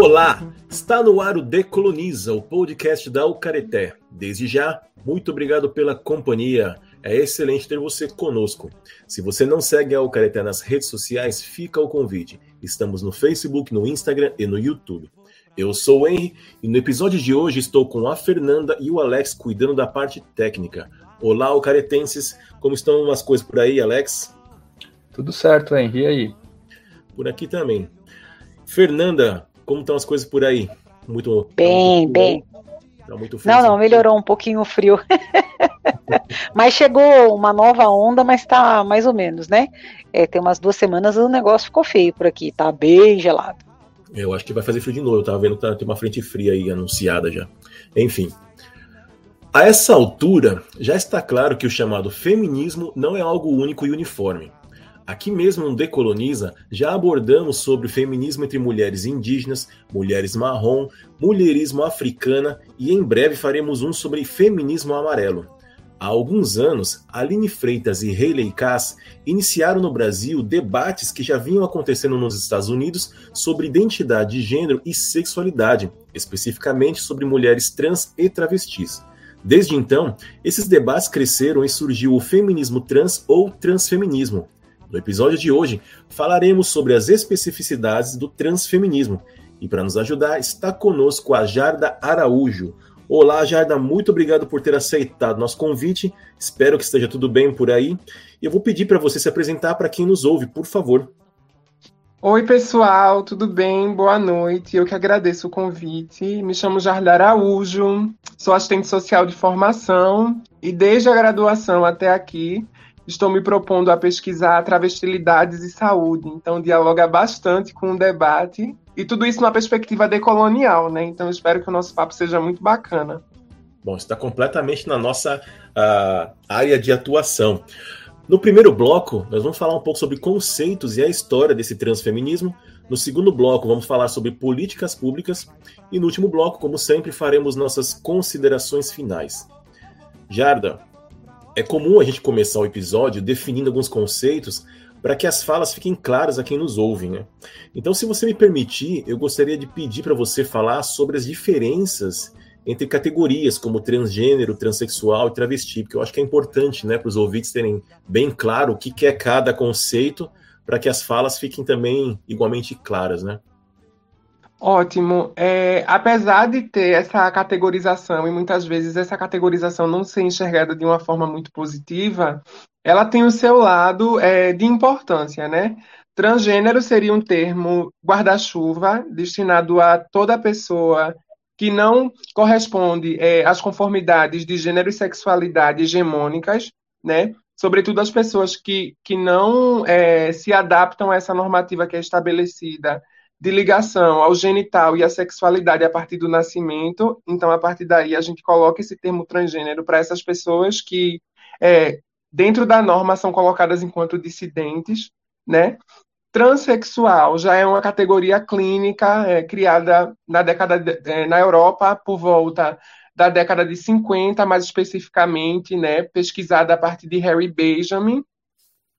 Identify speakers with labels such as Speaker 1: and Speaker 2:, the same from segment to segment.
Speaker 1: Olá, está no ar o Decoloniza, o podcast da Ucareté. Desde já, muito obrigado pela companhia. É excelente ter você conosco. Se você não segue a Ucareté nas redes sociais, fica o convite. Estamos no Facebook, no Instagram e no YouTube. Eu sou o Henry e no episódio de hoje estou com a Fernanda e o Alex cuidando da parte técnica. Olá, Ucaretenses, como estão as coisas por aí, Alex?
Speaker 2: Tudo certo, Henry, e aí?
Speaker 1: Por aqui também. Fernanda, como estão as coisas por aí?
Speaker 3: Muito bem, tá muito bem. Tá muito frio, não, não, melhorou um pouquinho o frio. mas chegou uma nova onda, mas tá mais ou menos, né? É, tem umas duas semanas o negócio ficou feio por aqui, tá bem gelado.
Speaker 1: Eu acho que vai fazer frio de novo. Eu tava vendo que tá, tem uma frente fria aí anunciada já. Enfim. A essa altura, já está claro que o chamado feminismo não é algo único e uniforme. Aqui mesmo no Decoloniza, já abordamos sobre feminismo entre mulheres indígenas, mulheres marrom, mulherismo africana e em breve faremos um sobre feminismo amarelo. Há alguns anos, Aline Freitas e Hayley Cass iniciaram no Brasil debates que já vinham acontecendo nos Estados Unidos sobre identidade de gênero e sexualidade, especificamente sobre mulheres trans e travestis. Desde então, esses debates cresceram e surgiu o feminismo trans ou transfeminismo, no episódio de hoje, falaremos sobre as especificidades do transfeminismo. E para nos ajudar, está conosco a Jarda Araújo. Olá, Jarda, muito obrigado por ter aceitado nosso convite. Espero que esteja tudo bem por aí. E eu vou pedir para você se apresentar para quem nos ouve, por favor.
Speaker 4: Oi, pessoal, tudo bem? Boa noite. Eu que agradeço o convite. Me chamo Jarda Araújo, sou assistente social de formação e desde a graduação até aqui estou me propondo a pesquisar travestilidades e saúde, então dialoga bastante com o debate e tudo isso numa perspectiva decolonial, né? Então espero que o nosso papo seja muito bacana.
Speaker 1: Bom, está completamente na nossa uh, área de atuação. No primeiro bloco, nós vamos falar um pouco sobre conceitos e a história desse transfeminismo. No segundo bloco, vamos falar sobre políticas públicas. E no último bloco, como sempre, faremos nossas considerações finais. Jarda, é comum a gente começar o episódio definindo alguns conceitos para que as falas fiquem claras a quem nos ouve, né? Então, se você me permitir, eu gostaria de pedir para você falar sobre as diferenças entre categorias como transgênero, transexual e travesti, porque eu acho que é importante, né, para os ouvintes terem bem claro o que, que é cada conceito, para que as falas fiquem também igualmente claras, né?
Speaker 4: Ótimo. É, apesar de ter essa categorização, e muitas vezes essa categorização não ser enxergada de uma forma muito positiva, ela tem o seu lado é, de importância, né? Transgênero seria um termo guarda-chuva destinado a toda pessoa que não corresponde é, às conformidades de gênero e sexualidade hegemônicas, né? Sobretudo as pessoas que, que não é, se adaptam a essa normativa que é estabelecida de ligação ao genital e à sexualidade a partir do nascimento. Então, a partir daí, a gente coloca esse termo transgênero para essas pessoas que, é, dentro da norma, são colocadas enquanto dissidentes, né? Transsexual já é uma categoria clínica é, criada na década de, é, na Europa por volta da década de 50, mais especificamente, né, pesquisada a partir de Harry Benjamin,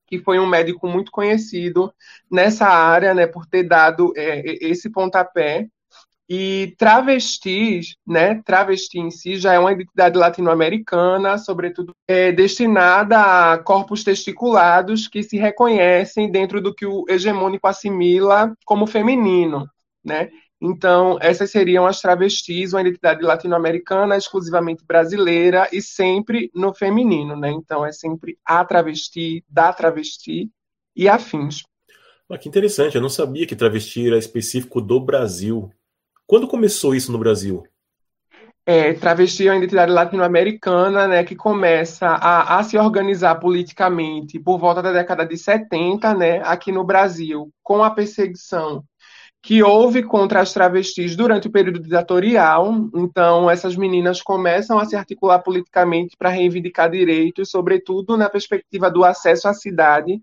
Speaker 4: que foi um médico muito conhecido nessa área, né, por ter dado é, esse pontapé. E travestis, né, travesti em si já é uma identidade latino-americana, sobretudo é, destinada a corpos testiculados que se reconhecem dentro do que o hegemônico assimila como feminino, né? Então, essas seriam as travestis, uma identidade latino-americana, exclusivamente brasileira e sempre no feminino, né? Então, é sempre a travesti, da travesti e afins.
Speaker 1: Ah, que interessante, eu não sabia que travesti era específico do Brasil. Quando começou isso no Brasil?
Speaker 4: É, travesti é uma identidade latino-americana né, que começa a, a, se organizar politicamente por volta da década de 70, né, aqui no Brasil, com a perseguição que houve contra as travestis durante o período ditatorial. Então, essas meninas começam a se articular politicamente para reivindicar direitos, sobretudo na perspectiva do acesso à cidade,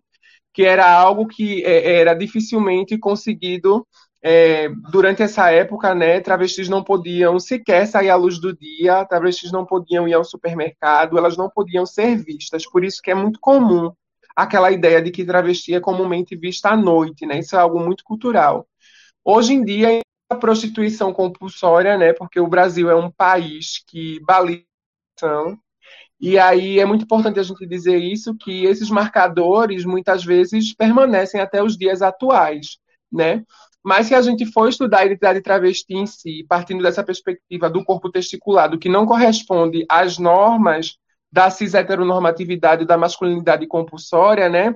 Speaker 4: que era algo que é, era dificilmente conseguido é, durante essa época, né, travestis não podiam sequer sair à luz do dia, travestis não podiam ir ao supermercado, elas não podiam ser vistas. Por isso que é muito comum aquela ideia de que travesti é comumente vista à noite, né? Isso é algo muito cultural. Hoje em dia, a prostituição compulsória, né? Porque o Brasil é um país que baliza e aí é muito importante a gente dizer isso, que esses marcadores muitas vezes permanecem até os dias atuais, né? Mas se a gente for estudar a identidade travesti em si, partindo dessa perspectiva do corpo testiculado, que não corresponde às normas da cis heteronormatividade da masculinidade compulsória, né?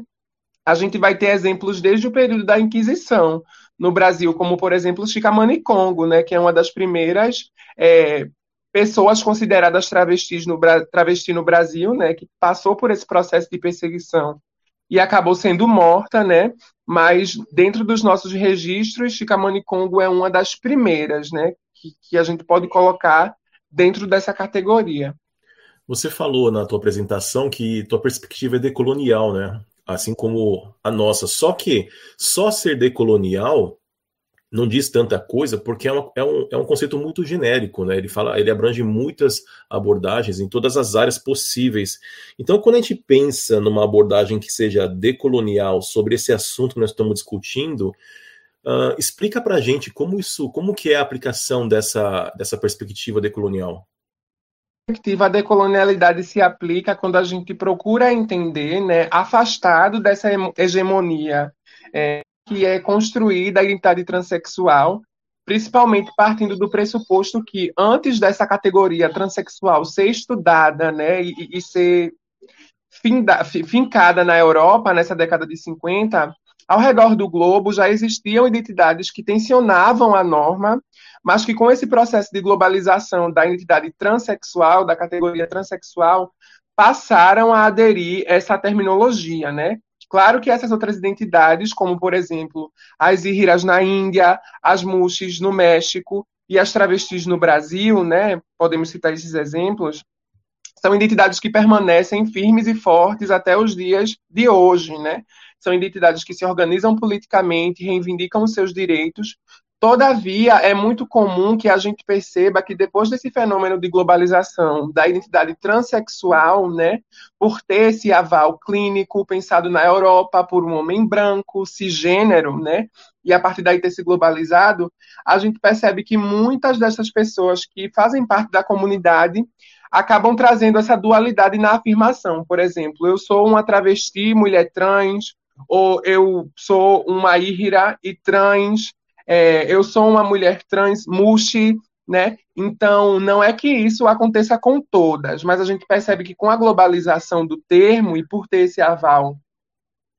Speaker 4: A gente vai ter exemplos desde o período da Inquisição no Brasil, como por exemplo Chicamani Congo, né, que é uma das primeiras é, pessoas consideradas travestis no, travesti no Brasil, né, que passou por esse processo de perseguição e acabou sendo morta, né, mas dentro dos nossos registros, Chicamani Congo é uma das primeiras, né, que, que a gente pode colocar dentro dessa categoria.
Speaker 1: Você falou na tua apresentação que tua perspectiva é decolonial, né? Assim como a nossa. Só que só ser decolonial não diz tanta coisa porque é, uma, é, um, é um conceito muito genérico, né? Ele fala, ele abrange muitas abordagens em todas as áreas possíveis. Então, quando a gente pensa numa abordagem que seja decolonial sobre esse assunto que nós estamos discutindo, uh, explica para gente como isso, como que é a aplicação dessa, dessa perspectiva decolonial.
Speaker 4: A perspectiva da decolonialidade se aplica quando a gente procura entender, né, afastado dessa hegemonia é, que é construída a identidade transexual, principalmente partindo do pressuposto que antes dessa categoria transexual ser estudada né, e, e ser finda, fincada na Europa, nessa década de 50, ao redor do globo já existiam identidades que tensionavam a norma, mas que com esse processo de globalização da identidade transexual, da categoria transexual, passaram a aderir essa terminologia, né? Claro que essas outras identidades, como por exemplo as Ihiras na Índia, as Muxis no México e as travestis no Brasil, né? Podemos citar esses exemplos. São identidades que permanecem firmes e fortes até os dias de hoje, né? São identidades que se organizam politicamente, reivindicam os seus direitos, Todavia, é muito comum que a gente perceba que depois desse fenômeno de globalização da identidade transexual, né, por ter esse aval clínico pensado na Europa por um homem branco, cisgênero, né, e a partir daí ter se globalizado, a gente percebe que muitas dessas pessoas que fazem parte da comunidade acabam trazendo essa dualidade na afirmação. Por exemplo, eu sou uma travesti, mulher trans, ou eu sou uma íhira e trans, é, eu sou uma mulher trans, mushi, né? Então, não é que isso aconteça com todas, mas a gente percebe que com a globalização do termo e por ter esse aval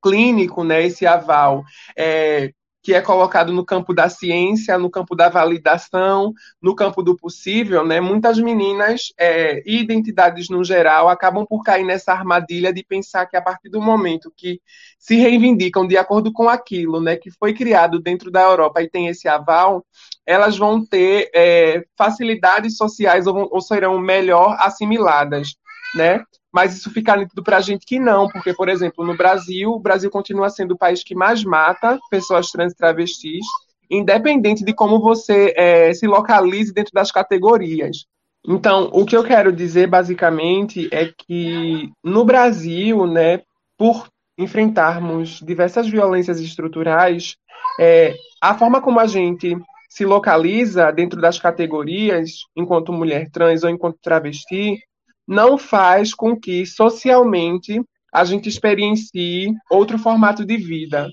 Speaker 4: clínico, né, esse aval é, que é colocado no campo da ciência, no campo da validação, no campo do possível, né? Muitas meninas é, e identidades no geral acabam por cair nessa armadilha de pensar que a partir do momento que se reivindicam de acordo com aquilo, né, que foi criado dentro da Europa e tem esse aval, elas vão ter é, facilidades sociais ou, ou serão melhor assimiladas, né? mas isso fica nítido para a gente que não, porque, por exemplo, no Brasil, o Brasil continua sendo o país que mais mata pessoas trans e travestis, independente de como você é, se localize dentro das categorias. Então, o que eu quero dizer, basicamente, é que no Brasil, né, por enfrentarmos diversas violências estruturais, é, a forma como a gente se localiza dentro das categorias, enquanto mulher trans ou enquanto travesti, não faz com que socialmente a gente experiencie outro formato de vida.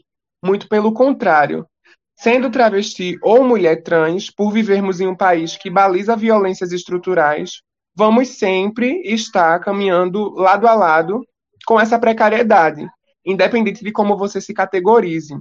Speaker 4: Muito pelo contrário. Sendo travesti ou mulher trans, por vivermos em um país que baliza violências estruturais, vamos sempre estar caminhando lado a lado com essa precariedade, independente de como você se categorize.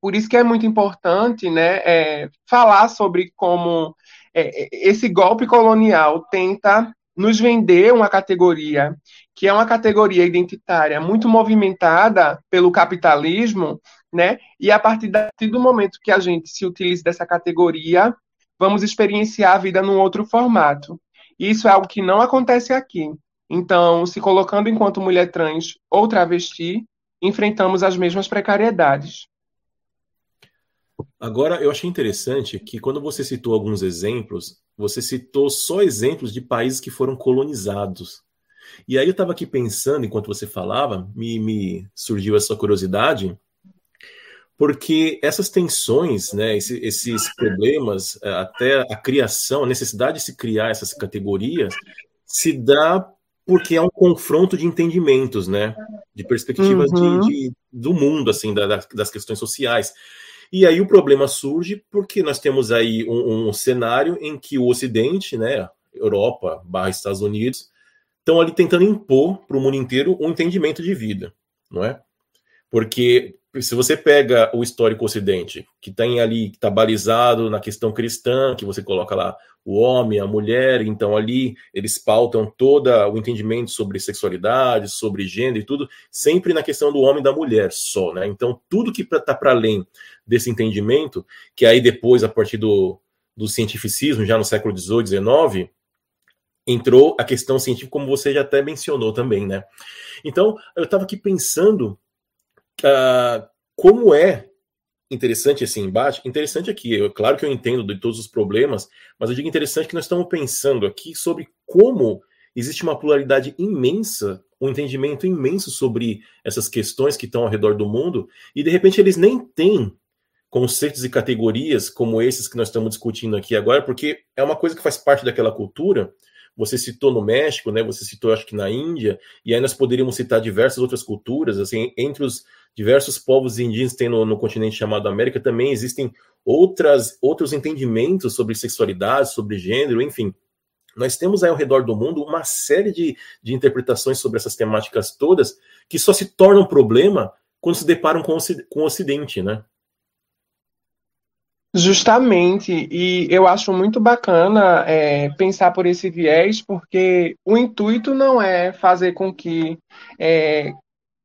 Speaker 4: Por isso que é muito importante né, é, falar sobre como é, esse golpe colonial tenta nos vender uma categoria que é uma categoria identitária muito movimentada pelo capitalismo, né? E a partir do momento que a gente se utiliza dessa categoria, vamos experienciar a vida num outro formato. Isso é algo que não acontece aqui. Então, se colocando enquanto mulher trans ou travesti, enfrentamos as mesmas precariedades.
Speaker 1: Agora, eu achei interessante que quando você citou alguns exemplos, você citou só exemplos de países que foram colonizados. E aí eu estava aqui pensando, enquanto você falava, me, me surgiu essa curiosidade, porque essas tensões, né, esses, esses problemas, é, até a criação, a necessidade de se criar essas categorias, se dá porque é um confronto de entendimentos, né, de perspectivas uhum. de, de, do mundo, assim, da, das questões sociais. E aí o problema surge porque nós temos aí um, um cenário em que o Ocidente, né, Europa, barra Estados Unidos, estão ali tentando impor para o mundo inteiro um entendimento de vida, não é? Porque se você pega o histórico ocidente, que tem ali, que está balizado na questão cristã, que você coloca lá o homem, a mulher, então ali eles pautam todo o entendimento sobre sexualidade, sobre gênero e tudo, sempre na questão do homem e da mulher só, né? Então tudo que está para além desse entendimento, que aí depois, a partir do, do cientificismo, já no século XVIII, XIX, entrou a questão científica, como você já até mencionou também, né? Então, eu estava aqui pensando uh, como é interessante esse embate. Interessante aqui, eu, claro que eu entendo de todos os problemas, mas eu digo interessante que nós estamos pensando aqui sobre como existe uma pluralidade imensa, um entendimento imenso sobre essas questões que estão ao redor do mundo, e de repente eles nem têm conceitos e categorias como esses que nós estamos discutindo aqui agora, porque é uma coisa que faz parte daquela cultura, você citou no México, né? Você citou, acho que na Índia, e aí nós poderíamos citar diversas outras culturas, assim, entre os diversos povos indígenas que tem no, no continente chamado América, também existem outras, outros entendimentos sobre sexualidade, sobre gênero, enfim. Nós temos aí ao redor do mundo uma série de, de interpretações sobre essas temáticas todas que só se tornam problema quando se deparam com o, com o Ocidente, né?
Speaker 4: Justamente, e eu acho muito bacana é, pensar por esse viés, porque o intuito não é fazer com que é,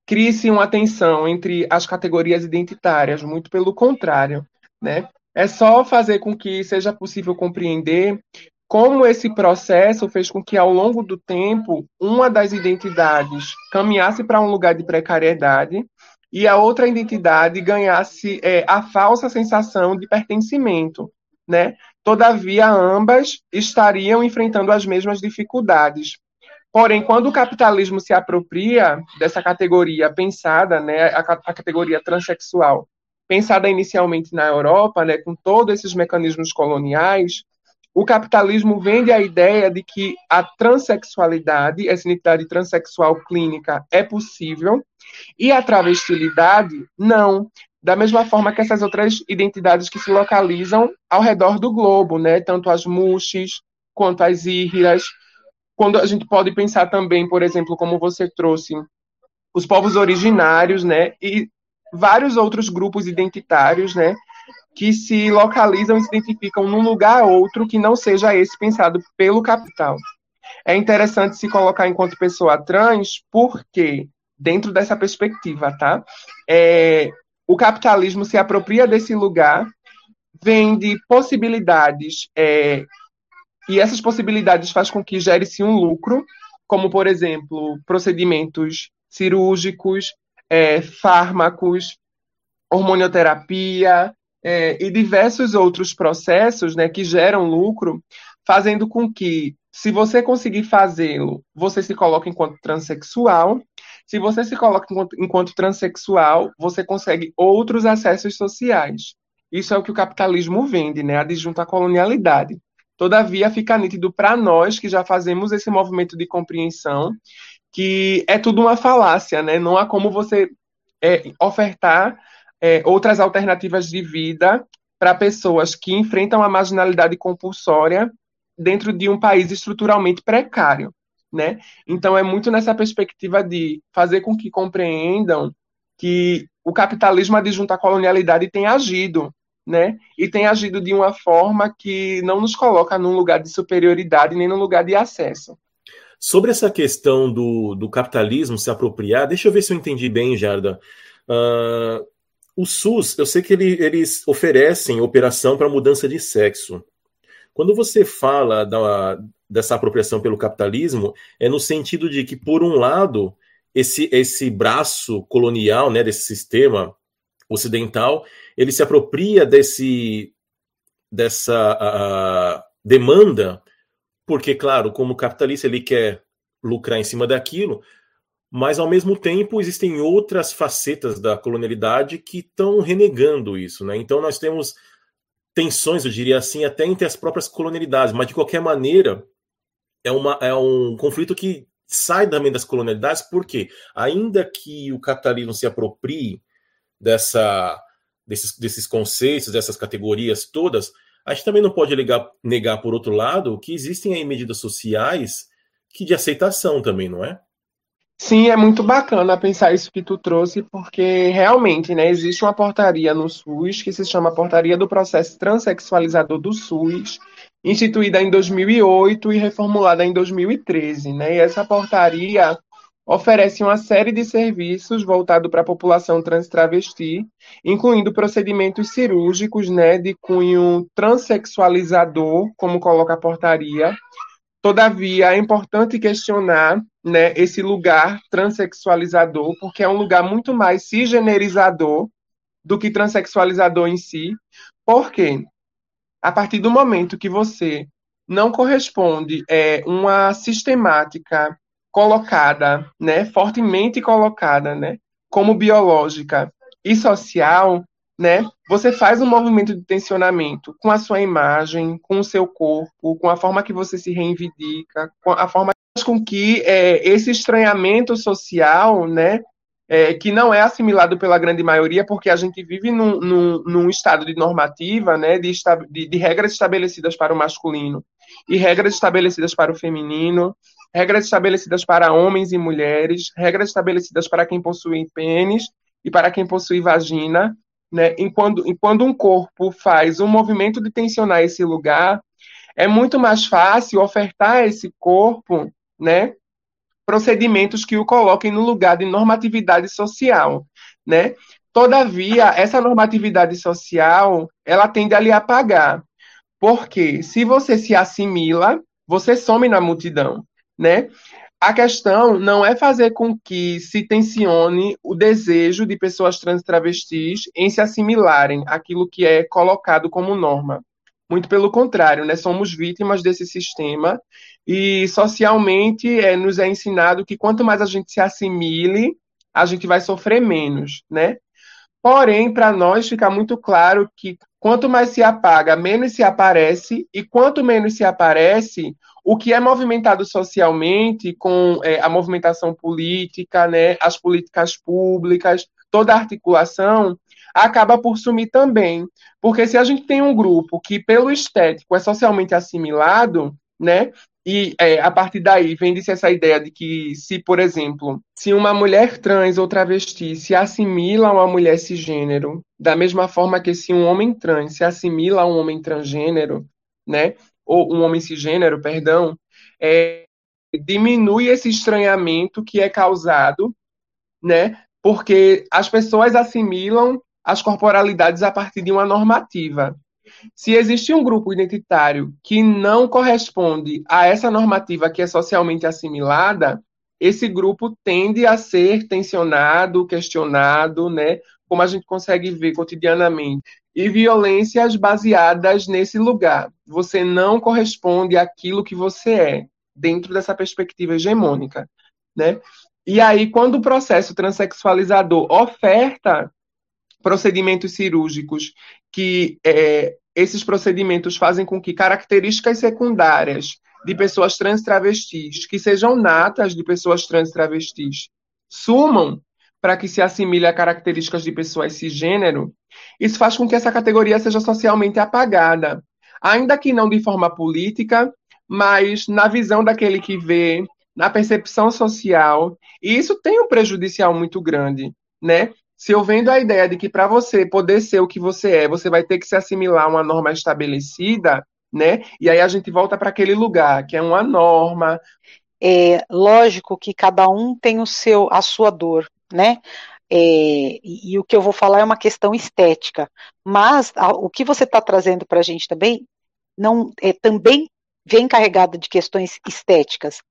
Speaker 4: crie-se uma tensão entre as categorias identitárias, muito pelo contrário, né? É só fazer com que seja possível compreender como esse processo fez com que, ao longo do tempo, uma das identidades caminhasse para um lugar de precariedade e a outra identidade ganhasse é, a falsa sensação de pertencimento, né? Todavia, ambas estariam enfrentando as mesmas dificuldades. Porém, quando o capitalismo se apropria dessa categoria pensada, né, a, a categoria transexual, pensada inicialmente na Europa, né, com todos esses mecanismos coloniais, o capitalismo vende a ideia de que a transexualidade, essa identidade transexual clínica, é possível, e a travestilidade, não. Da mesma forma que essas outras identidades que se localizam ao redor do globo, né? tanto as muxes quanto as írrias. Quando a gente pode pensar também, por exemplo, como você trouxe, os povos originários, né? E vários outros grupos identitários, né? Que se localizam e se identificam num lugar outro que não seja esse pensado pelo capital. É interessante se colocar enquanto pessoa trans, porque, dentro dessa perspectiva, tá? É, o capitalismo se apropria desse lugar, vende possibilidades, é, e essas possibilidades faz com que gere-se um lucro, como, por exemplo, procedimentos cirúrgicos, é, fármacos, hormonioterapia, é, e diversos outros processos né, que geram lucro, fazendo com que, se você conseguir fazê-lo, você se coloque enquanto transexual. Se você se coloca enquanto, enquanto transexual, você consegue outros acessos sociais. Isso é o que o capitalismo vende, né, adjunto à colonialidade. Todavia, fica nítido para nós que já fazemos esse movimento de compreensão que é tudo uma falácia, né? Não há como você é, ofertar é, outras alternativas de vida para pessoas que enfrentam a marginalidade compulsória dentro de um país estruturalmente precário, né? Então é muito nessa perspectiva de fazer com que compreendam que o capitalismo adjunto à colonialidade tem agido, né? E tem agido de uma forma que não nos coloca num lugar de superioridade nem num lugar de acesso.
Speaker 1: Sobre essa questão do, do capitalismo se apropriar, deixa eu ver se eu entendi bem, Jarda. Uh, o SUS, eu sei que ele, eles oferecem operação para mudança de sexo. Quando você fala da, dessa apropriação pelo capitalismo, é no sentido de que, por um lado, esse, esse braço colonial, né, desse sistema ocidental, ele se apropria desse, dessa demanda, porque, claro, como capitalista ele quer lucrar em cima daquilo, mas ao mesmo tempo existem outras facetas da colonialidade que estão renegando isso, né? Então nós temos tensões, eu diria assim, até entre as próprias colonialidades, mas de qualquer maneira é, uma, é um conflito que sai também das colonialidades, porque ainda que o capitalismo se aproprie dessa, desses, desses conceitos, dessas categorias todas, a gente também não pode negar, negar, por outro lado, que existem aí medidas sociais que de aceitação também, não é?
Speaker 4: Sim, é muito bacana pensar isso que tu trouxe, porque realmente, né, existe uma portaria no SUS que se chama Portaria do Processo Transsexualizador do SUS, instituída em 2008 e reformulada em 2013, né? E essa portaria oferece uma série de serviços voltados para a população trans travesti, incluindo procedimentos cirúrgicos, né, de cunho transexualizador, como coloca a portaria, Todavia, é importante questionar né, esse lugar transexualizador, porque é um lugar muito mais cisgenerizador do que transexualizador em si. Por quê? A partir do momento que você não corresponde é, uma sistemática colocada, né, fortemente colocada, né, como biológica e social, né? Você faz um movimento de tensionamento com a sua imagem, com o seu corpo, com a forma que você se reivindica, com a forma com que é, esse estranhamento social, né, é, que não é assimilado pela grande maioria, porque a gente vive num, num, num estado de normativa, né, de, de, de, regras estabelecidas para o masculino e regras estabelecidas para o feminino, regras estabelecidas para homens e mulheres, regras estabelecidas para quem possui pênis e para quem possui vagina, né? Enquanto, enquanto um corpo faz um movimento de tensionar esse lugar, é muito mais fácil ofertar a esse corpo, né, procedimentos que o coloquem no lugar de normatividade social, né? Todavia, essa normatividade social, ela tende a lhe apagar. Porque se você se assimila, você some na multidão, né? A questão não é fazer com que se tensione o desejo de pessoas trans e travestis em se assimilarem àquilo que é colocado como norma. Muito pelo contrário, né? Somos vítimas desse sistema e socialmente é, nos é ensinado que quanto mais a gente se assimile, a gente vai sofrer menos, né? Porém, para nós fica muito claro que quanto mais se apaga, menos se aparece, e quanto menos se aparece, o que é movimentado socialmente com é, a movimentação política, né, as políticas públicas, toda a articulação, acaba por sumir também. Porque se a gente tem um grupo que, pelo estético, é socialmente assimilado, né, e é, a partir daí vende-se essa ideia de que, se, por exemplo, se uma mulher trans ou travesti se assimila a uma mulher cisgênero, da mesma forma que se um homem trans se assimila a um homem transgênero, né, ou um homem cisgênero, perdão, é, diminui esse estranhamento que é causado, né, porque as pessoas assimilam as corporalidades a partir de uma normativa. Se existe um grupo identitário que não corresponde a essa normativa que é socialmente assimilada, esse grupo tende a ser tensionado, questionado, né, como a gente consegue ver cotidianamente. E violências baseadas nesse lugar. Você não corresponde àquilo que você é, dentro dessa perspectiva hegemônica. Né? E aí, quando o processo transexualizador oferta procedimentos cirúrgicos que é, esses procedimentos fazem com que características secundárias de pessoas trans travestis, que sejam natas de pessoas trans travestis, sumam para que se assimile a características de pessoas cisgênero, isso faz com que essa categoria seja socialmente apagada, ainda que não de forma política, mas na visão daquele que vê, na percepção social, e isso tem um prejudicial muito grande, né? se eu vendo a ideia de que para você poder ser o que você é, você vai ter que se assimilar a uma norma estabelecida, né? E aí a gente volta para aquele lugar que é uma norma.
Speaker 3: É lógico que cada um tem o seu, a sua dor, né? É, e, e, o que eu vou falar é uma questão estética, mas a, o que você está trazendo para a gente também não é, também vem carregado de questões estéticas.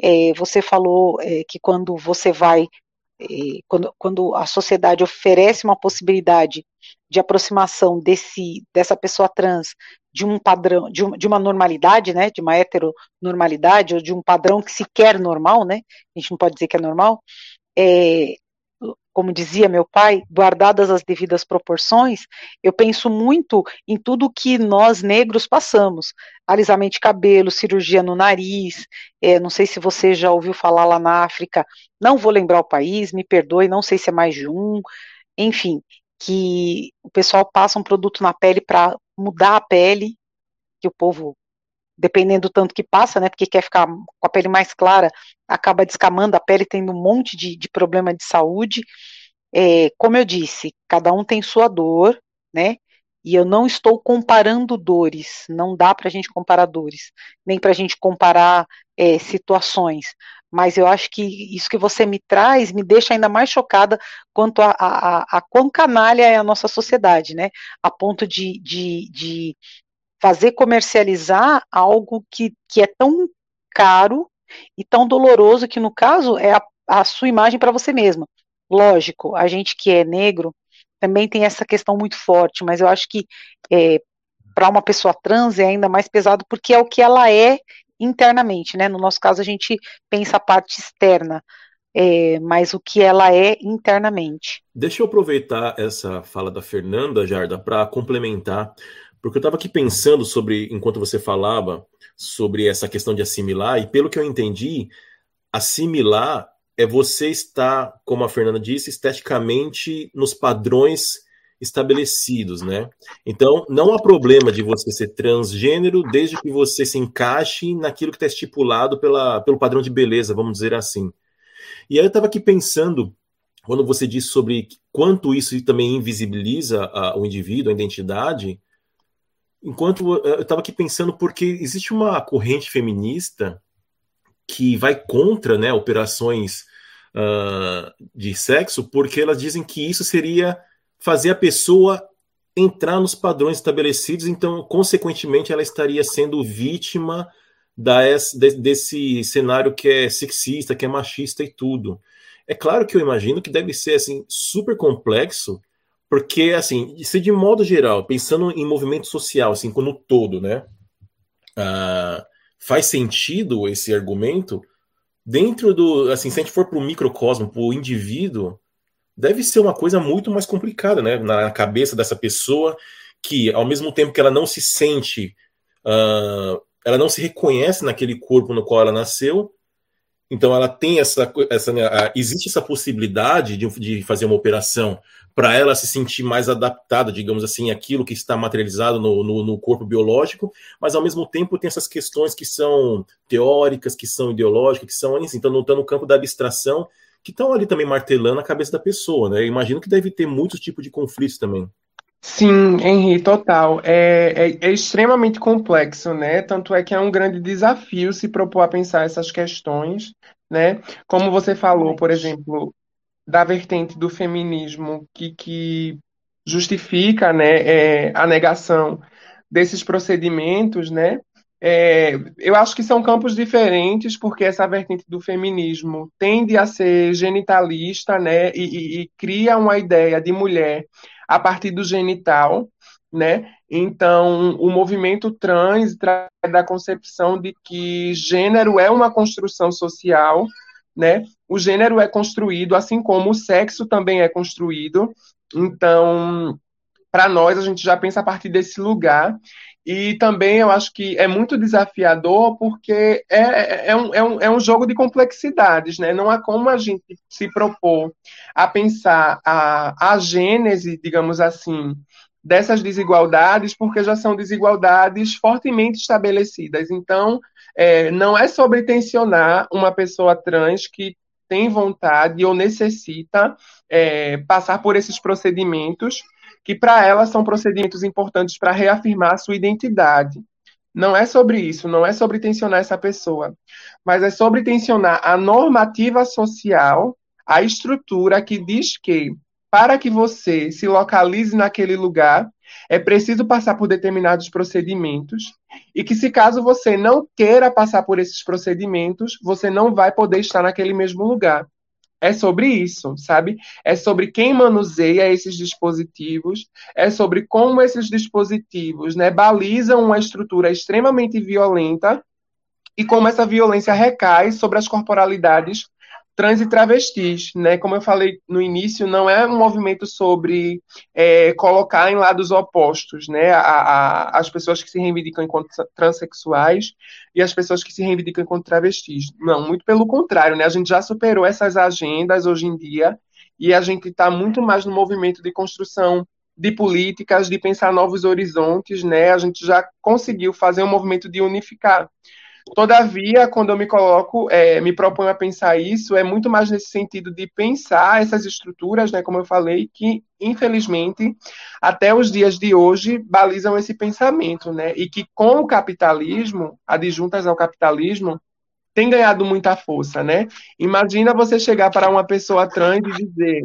Speaker 3: É, você falou é, que quando você vai quando, quando a sociedade oferece uma possibilidade de aproximação desse, dessa pessoa trans de um padrão, de, um, de uma normalidade, né, de uma heteronormalidade, ou de um padrão que sequer normal, né, a gente não pode dizer que é normal, é, como dizia meu pai, guardadas as devidas proporções, eu penso muito em tudo que nós negros passamos. Alisamento de cabelo, cirurgia no nariz, é, não sei se você já ouviu falar lá na África, não vou lembrar o país, me perdoe, não sei se é mais de um, enfim, que o pessoal passa um produto na pele para mudar a pele, que o povo dependendo do tanto que passa, né, porque quer ficar com a pele mais clara, acaba descamando a pele, tendo um monte de, de problema de saúde. É, como eu disse, cada um tem sua dor, né, e eu não estou comparando dores, não dá para a gente comparar dores, nem para a gente comparar é, situações, mas eu acho que isso que você me traz me deixa ainda mais chocada quanto a, a, a, a quão canalha é a nossa sociedade, né, a ponto de, de, de fazer comercializar algo que, que é tão caro e tão doloroso que, no caso, é a, a sua imagem para você mesma. Lógico, a gente que é negro também tem essa questão muito forte, mas eu acho que é, para uma pessoa trans é ainda mais pesado porque é o que ela é internamente, né? No nosso caso, a gente pensa a parte externa, é, mas o que ela é internamente.
Speaker 1: Deixa eu aproveitar essa fala da Fernanda, Jarda, para complementar porque eu estava aqui pensando sobre, enquanto você falava, sobre essa questão de assimilar, e pelo que eu entendi, assimilar é você estar, como a Fernanda disse, esteticamente nos padrões estabelecidos, né? Então, não há problema de você ser transgênero desde que você se encaixe naquilo que está estipulado pela, pelo padrão de beleza, vamos dizer assim. E aí eu estava aqui pensando, quando você disse sobre quanto isso também invisibiliza a, o indivíduo, a identidade, enquanto eu estava aqui pensando, porque existe uma corrente feminista que vai contra né, operações uh, de sexo, porque elas dizem que isso seria fazer a pessoa entrar nos padrões estabelecidos, então, consequentemente, ela estaria sendo vítima da, desse cenário que é sexista, que é machista e tudo. É claro que eu imagino que deve ser assim super complexo porque, assim, se de modo geral, pensando em movimento social, assim, como todo, né? Uh, faz sentido esse argumento dentro do. Assim, se a gente for para o microcosmo, para o indivíduo, deve ser uma coisa muito mais complicada, né? Na cabeça dessa pessoa que, ao mesmo tempo que ela não se sente. Uh, ela não se reconhece naquele corpo no qual ela nasceu, então ela tem essa, essa né, existe essa possibilidade de, de fazer uma operação para ela se sentir mais adaptada, digamos assim, aquilo que está materializado no, no, no, corpo biológico, mas ao mesmo tempo tem essas questões que são teóricas, que são ideológicas, que são assim, então estão no campo da abstração, que estão ali também martelando a cabeça da pessoa, né? Eu imagino que deve ter muitos tipos de conflitos também.
Speaker 4: Sim, Henri, total. É, é, é, extremamente complexo, né? Tanto é que é um grande desafio se propor a pensar essas questões, né? Como você falou, por exemplo, da vertente do feminismo que, que justifica, né, é, a negação desses procedimentos, né? É, eu acho que são campos diferentes, porque essa vertente do feminismo tende a ser genitalista, né, e, e, e cria uma ideia de mulher a partir do genital, né? Então, o movimento trans traz da concepção de que gênero é uma construção social, né? O gênero é construído, assim como o sexo também é construído. Então, para nós, a gente já pensa a partir desse lugar. E também eu acho que é muito desafiador porque é, é, um, é, um, é um jogo de complexidades, né? Não há como a gente se propor a pensar a, a gênese, digamos assim, dessas desigualdades, porque já são desigualdades fortemente estabelecidas. Então, é, não é sobre tensionar uma pessoa trans que tem vontade ou necessita é, passar por esses procedimentos que para ela são procedimentos importantes para reafirmar a sua identidade. Não é sobre isso, não é sobre tensionar essa pessoa, mas é sobre tensionar a normativa social, a estrutura que diz que para que você se localize naquele lugar, é preciso passar por determinados procedimentos e que se caso você não queira passar por esses procedimentos, você não vai poder estar naquele mesmo lugar. É sobre isso, sabe? É sobre quem manuseia esses dispositivos, é sobre como esses dispositivos né, balizam uma estrutura extremamente violenta e como essa violência recai sobre as corporalidades trans e travestis, né? Como eu falei no início, não é um movimento sobre é, colocar em lados opostos, né? A, a, as pessoas que se reivindicam enquanto transexuais e as pessoas que se reivindicam enquanto travestis. Não, muito pelo contrário, né? A gente já superou essas agendas hoje em dia e a gente está muito mais no movimento de construção de políticas, de pensar novos horizontes, né? A gente já conseguiu fazer um movimento de unificar Todavia, quando eu me coloco, é, me proponho a pensar isso, é muito mais nesse sentido de pensar essas estruturas, né, como eu falei, que infelizmente até os dias de hoje balizam esse pensamento, né, e que com o capitalismo, adjuntas ao capitalismo, tem ganhado muita força, né? Imagina você chegar para uma pessoa trans e dizer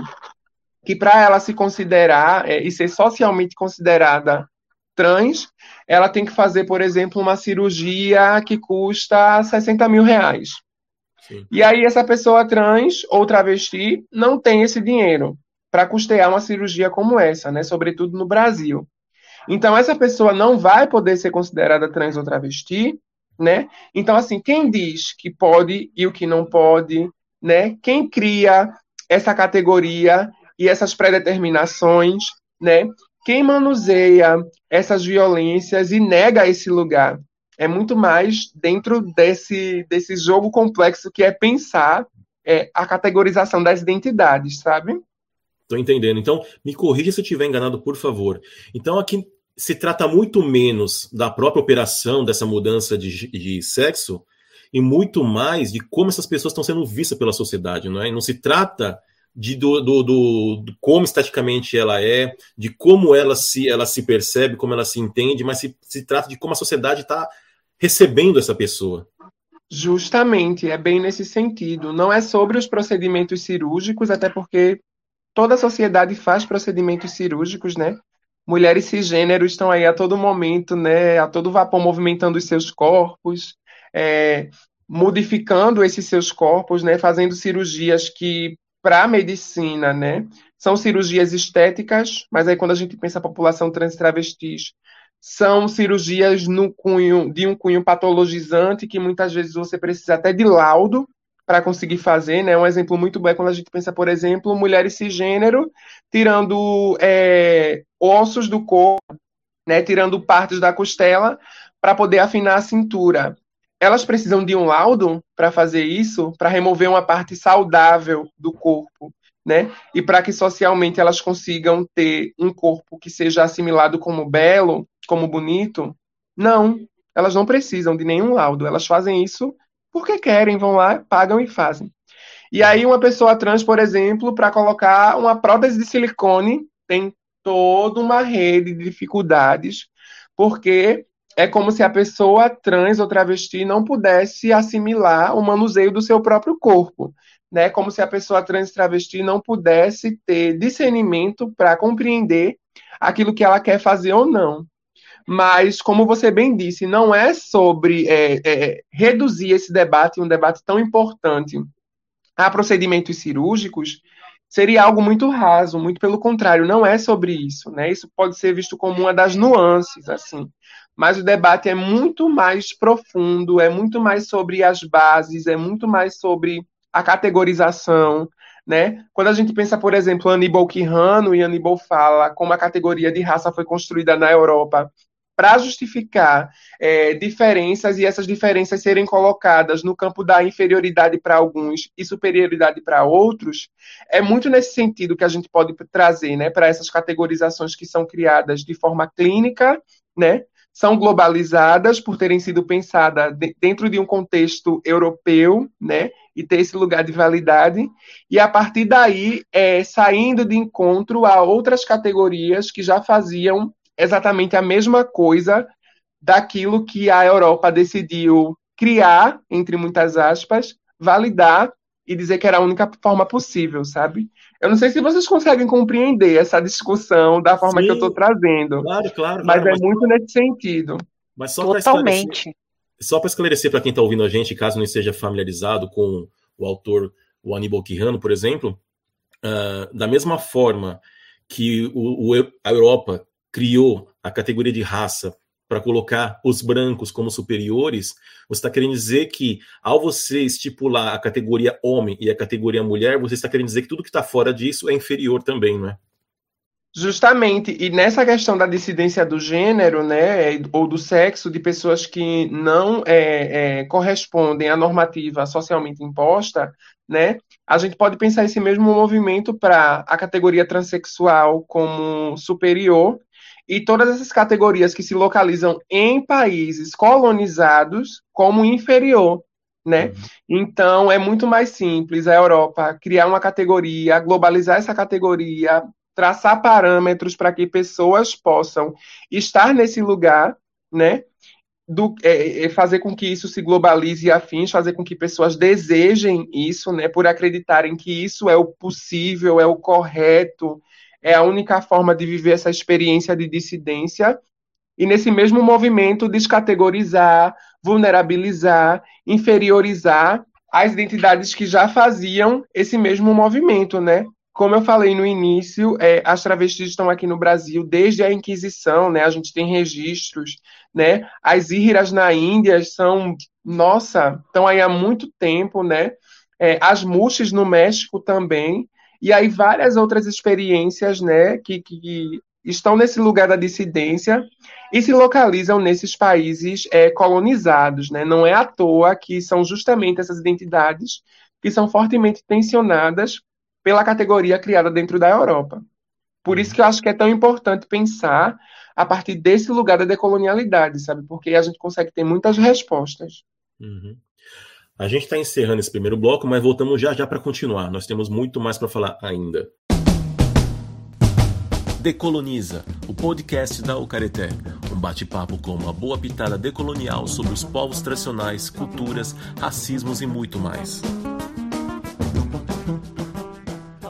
Speaker 4: que para ela se considerar é, e ser socialmente considerada trans, ela tem que fazer, por exemplo, uma cirurgia que custa 60 mil reais. Sim. E aí essa pessoa trans ou travesti não tem esse dinheiro para custear uma cirurgia como essa, né? Sobretudo no Brasil. Então essa pessoa não vai poder ser considerada trans ou travesti, né? Então assim, quem diz que pode e o que não pode, né? Quem cria essa categoria e essas predeterminações, né? Quem manuseia essas violências e nega esse lugar. É muito mais dentro desse, desse jogo complexo que é pensar é, a categorização das identidades, sabe?
Speaker 1: Estou entendendo. Então, me corrija se eu estiver enganado, por favor. Então, aqui se trata muito menos da própria operação dessa mudança de, de sexo e muito mais de como essas pessoas estão sendo vistas pela sociedade, não é? Não se trata de do, do, do, do, como esteticamente ela é, de como ela se, ela se percebe, como ela se entende, mas se, se trata de como a sociedade está recebendo essa pessoa.
Speaker 4: Justamente, é bem nesse sentido. Não é sobre os procedimentos cirúrgicos, até porque toda a sociedade faz procedimentos cirúrgicos, né? Mulheres cisgêneros estão aí a todo momento, né? A todo vapor movimentando os seus corpos, é, modificando esses seus corpos, né? Fazendo cirurgias que para a medicina, né? São cirurgias estéticas, mas aí quando a gente pensa a população trans travestis, são cirurgias no cunho, de um cunho patologizante, que muitas vezes você precisa até de laudo para conseguir fazer, né? Um exemplo muito bom é quando a gente pensa, por exemplo, mulheres cisgênero tirando é, ossos do corpo, né? Tirando partes da costela para poder afinar a cintura elas precisam de um laudo para fazer isso, para remover uma parte saudável do corpo, né? E para que socialmente elas consigam ter um corpo que seja assimilado como belo, como bonito. Não, elas não precisam de nenhum laudo. Elas fazem isso porque querem, vão lá, pagam e fazem. E aí uma pessoa trans, por exemplo, para colocar uma prótese de silicone, tem toda uma rede de dificuldades, porque é como se a pessoa trans ou travesti não pudesse assimilar o manuseio do seu próprio corpo, né? Como se a pessoa trans travesti não pudesse ter discernimento para compreender aquilo que ela quer fazer ou não. Mas, como você bem disse, não é sobre é, é, reduzir esse debate, um debate tão importante, a procedimentos cirúrgicos, seria algo muito raso, muito pelo contrário, não é sobre isso, né? Isso pode ser visto como uma das nuances, assim mas o debate é muito mais profundo, é muito mais sobre as bases, é muito mais sobre a categorização, né? Quando a gente pensa, por exemplo, Aníbal Quirrano e Aníbal fala como a categoria de raça foi construída na Europa para justificar é, diferenças e essas diferenças serem colocadas no campo da inferioridade para alguns e superioridade para outros, é muito nesse sentido que a gente pode trazer, né, para essas categorizações que são criadas de forma clínica, né, são globalizadas por terem sido pensadas dentro de um contexto europeu, né, e ter esse lugar de validade, e a partir daí é, saindo de encontro a outras categorias que já faziam exatamente a mesma coisa daquilo que a Europa decidiu criar, entre muitas aspas, validar e dizer que era a única forma possível, sabe? Eu não sei se vocês conseguem compreender essa discussão da forma Sim, que eu estou trazendo.
Speaker 1: Claro, claro.
Speaker 4: Mas
Speaker 1: claro,
Speaker 4: é mas muito nesse sentido.
Speaker 1: Mas só Totalmente. Só para esclarecer para quem está ouvindo a gente, caso não esteja familiarizado com o autor o Aníbal Quirrano, por exemplo, uh, da mesma forma que o, o, a Europa criou a categoria de raça para colocar os brancos como superiores, você está querendo dizer que, ao você estipular a categoria homem e a categoria mulher, você está querendo dizer que tudo que está fora disso é inferior também, não é?
Speaker 4: Justamente, e nessa questão da dissidência do gênero, né, ou do sexo, de pessoas que não é, é, correspondem à normativa socialmente imposta, né, a gente pode pensar esse mesmo movimento para a categoria transexual como superior e todas essas categorias que se localizam em países colonizados como inferior, né? Uhum. Então é muito mais simples a Europa criar uma categoria, globalizar essa categoria, traçar parâmetros para que pessoas possam estar nesse lugar, né? Do, é, é, fazer com que isso se globalize e afins, fazer com que pessoas desejem isso, né? Por acreditarem que isso é o possível, é o correto, é a única forma de viver essa experiência de dissidência. E nesse mesmo movimento, descategorizar, vulnerabilizar, inferiorizar as identidades que já faziam esse mesmo movimento, né? Como eu falei no início, é, as travestis estão aqui no Brasil desde a Inquisição, né? A gente tem registros, né? As íriras na Índia são, nossa, estão aí há muito tempo, né? É, as muxes no México também, e aí várias outras experiências, né? Que, que estão nesse lugar da dissidência e se localizam nesses países é, colonizados, né? Não é à toa que são justamente essas identidades que são fortemente tensionadas pela categoria criada dentro da Europa. Por isso que eu acho que é tão importante pensar a partir desse lugar da decolonialidade, sabe? Porque a gente consegue ter muitas respostas.
Speaker 1: Uhum. A gente está encerrando esse primeiro bloco, mas voltamos já já para continuar. Nós temos muito mais para falar ainda. Decoloniza, o podcast da Ucareté. Um bate-papo com uma boa pitada decolonial sobre os povos tradicionais, culturas, racismos e muito mais.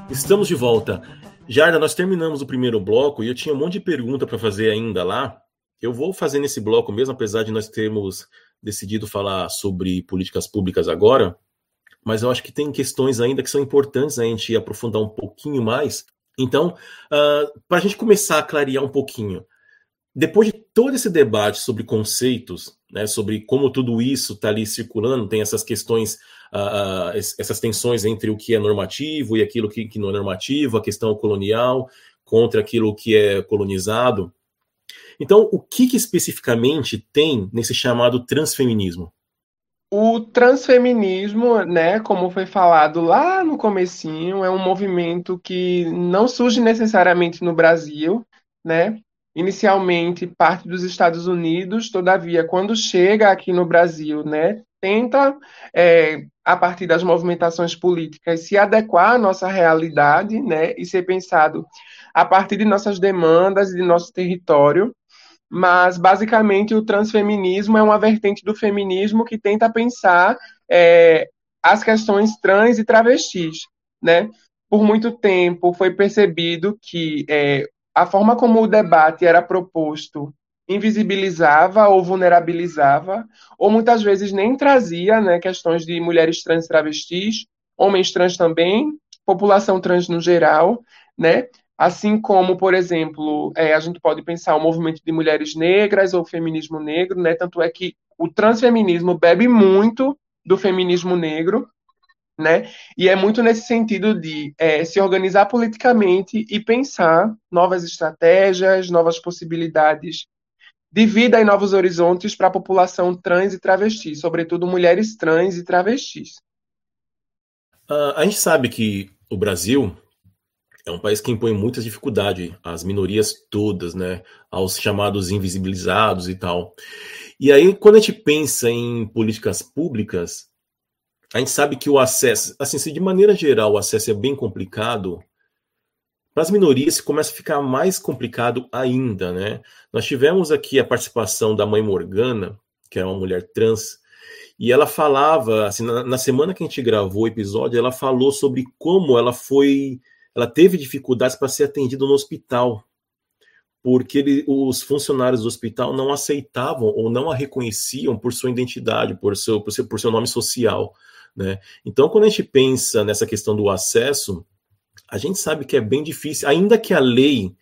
Speaker 1: Estamos de volta. Jarda, nós terminamos o primeiro bloco e eu tinha um monte de pergunta para fazer ainda lá. Eu vou fazer nesse bloco mesmo, apesar de nós termos decidido falar sobre políticas públicas agora, mas eu acho que tem questões ainda que são importantes a gente aprofundar um pouquinho mais. Então, uh, para a gente começar a clarear um pouquinho, depois de todo esse debate sobre conceitos, né, sobre como tudo isso está ali circulando, tem essas questões, uh, essas tensões entre o que é normativo e aquilo que, que não é normativo, a questão colonial contra aquilo que é colonizado. Então, o que, que especificamente tem nesse chamado transfeminismo?
Speaker 4: O transfeminismo, né, como foi falado lá no comecinho, é um movimento que não surge necessariamente no Brasil, né? inicialmente parte dos Estados Unidos, todavia, quando chega aqui no Brasil, né, tenta, é, a partir das movimentações políticas, se adequar à nossa realidade, né, e ser pensado a partir de nossas demandas e de nosso território. Mas, basicamente, o transfeminismo é uma vertente do feminismo que tenta pensar é, as questões trans e travestis, né? Por muito tempo foi percebido que é, a forma como o debate era proposto invisibilizava ou vulnerabilizava, ou muitas vezes nem trazia né, questões de mulheres trans travestis, homens trans também, população trans no geral, né? Assim como, por exemplo, é, a gente pode pensar o movimento de mulheres negras ou o feminismo negro, né? Tanto é que o transfeminismo bebe muito do feminismo negro, né? E é muito nesse sentido de é, se organizar politicamente e pensar novas estratégias, novas possibilidades de vida e novos horizontes para a população trans e travesti, sobretudo mulheres trans e travestis.
Speaker 1: Uh, a gente sabe que o Brasil é um país que impõe muitas dificuldades às minorias todas, né? Aos chamados invisibilizados e tal. E aí, quando a gente pensa em políticas públicas, a gente sabe que o acesso, assim, se de maneira geral o acesso é bem complicado, para as minorias começa a ficar mais complicado ainda, né? Nós tivemos aqui a participação da mãe Morgana, que é uma mulher trans, e ela falava, assim, na, na semana que a gente gravou o episódio, ela falou sobre como ela foi, ela teve dificuldades para ser atendida no hospital, porque ele, os funcionários do hospital não aceitavam ou não a reconheciam por sua identidade, por seu, por seu, por seu nome social. Né? Então, quando a gente pensa nessa questão do acesso, a gente sabe que é bem difícil, ainda que a lei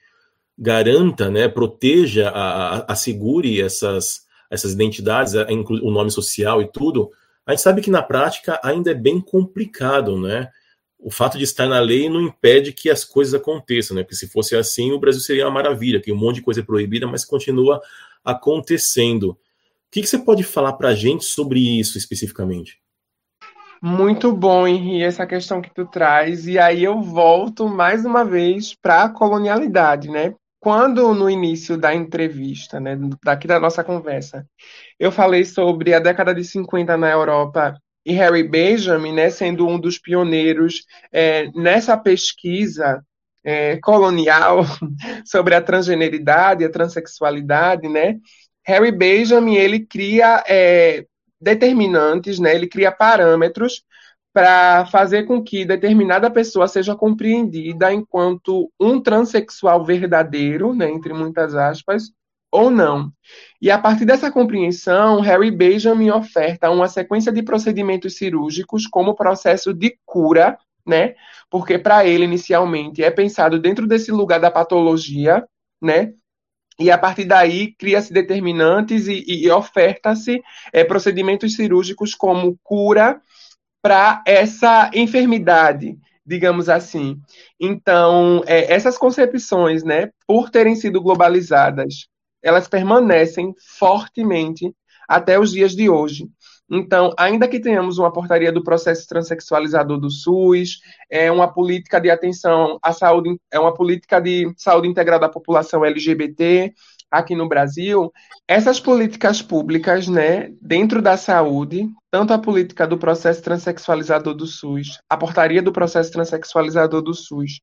Speaker 1: garanta, né, proteja, a, assegure essas, essas identidades, o nome social e tudo, a gente sabe que na prática ainda é bem complicado, né? O fato de estar na lei não impede que as coisas aconteçam, né? Porque se fosse assim, o Brasil seria uma maravilha, que um monte de coisa proibida, mas continua acontecendo. O que, que você pode falar para a gente sobre isso especificamente?
Speaker 4: Muito bom, Henri, essa questão que tu traz. E aí eu volto mais uma vez para a colonialidade, né? Quando no início da entrevista, né, daqui da nossa conversa, eu falei sobre a década de 50 na Europa e Harry Benjamin, né, sendo um dos pioneiros é, nessa pesquisa é, colonial sobre a transgeneridade, a transexualidade, né? Harry Benjamin ele cria é, determinantes, né? Ele cria parâmetros para fazer com que determinada pessoa seja compreendida enquanto um transexual verdadeiro, né, entre muitas aspas, ou não. E a partir dessa compreensão, Harry Benjamin oferta uma sequência de procedimentos cirúrgicos como processo de cura, né? Porque para ele inicialmente é pensado dentro desse lugar da patologia, né? E a partir daí cria-se determinantes e, e, oferta-se é, procedimentos cirúrgicos como cura para essa enfermidade, digamos assim. Então, é, essas concepções, né, por terem sido globalizadas, elas permanecem fortemente até os dias de hoje. Então, ainda que tenhamos uma portaria do processo transexualizador do SUS, é uma política de atenção à saúde, é uma política de saúde integral da população LGBT, aqui no Brasil, essas políticas públicas, né, dentro da saúde, tanto a política do processo transexualizador do SUS, a portaria do processo transexualizador do SUS,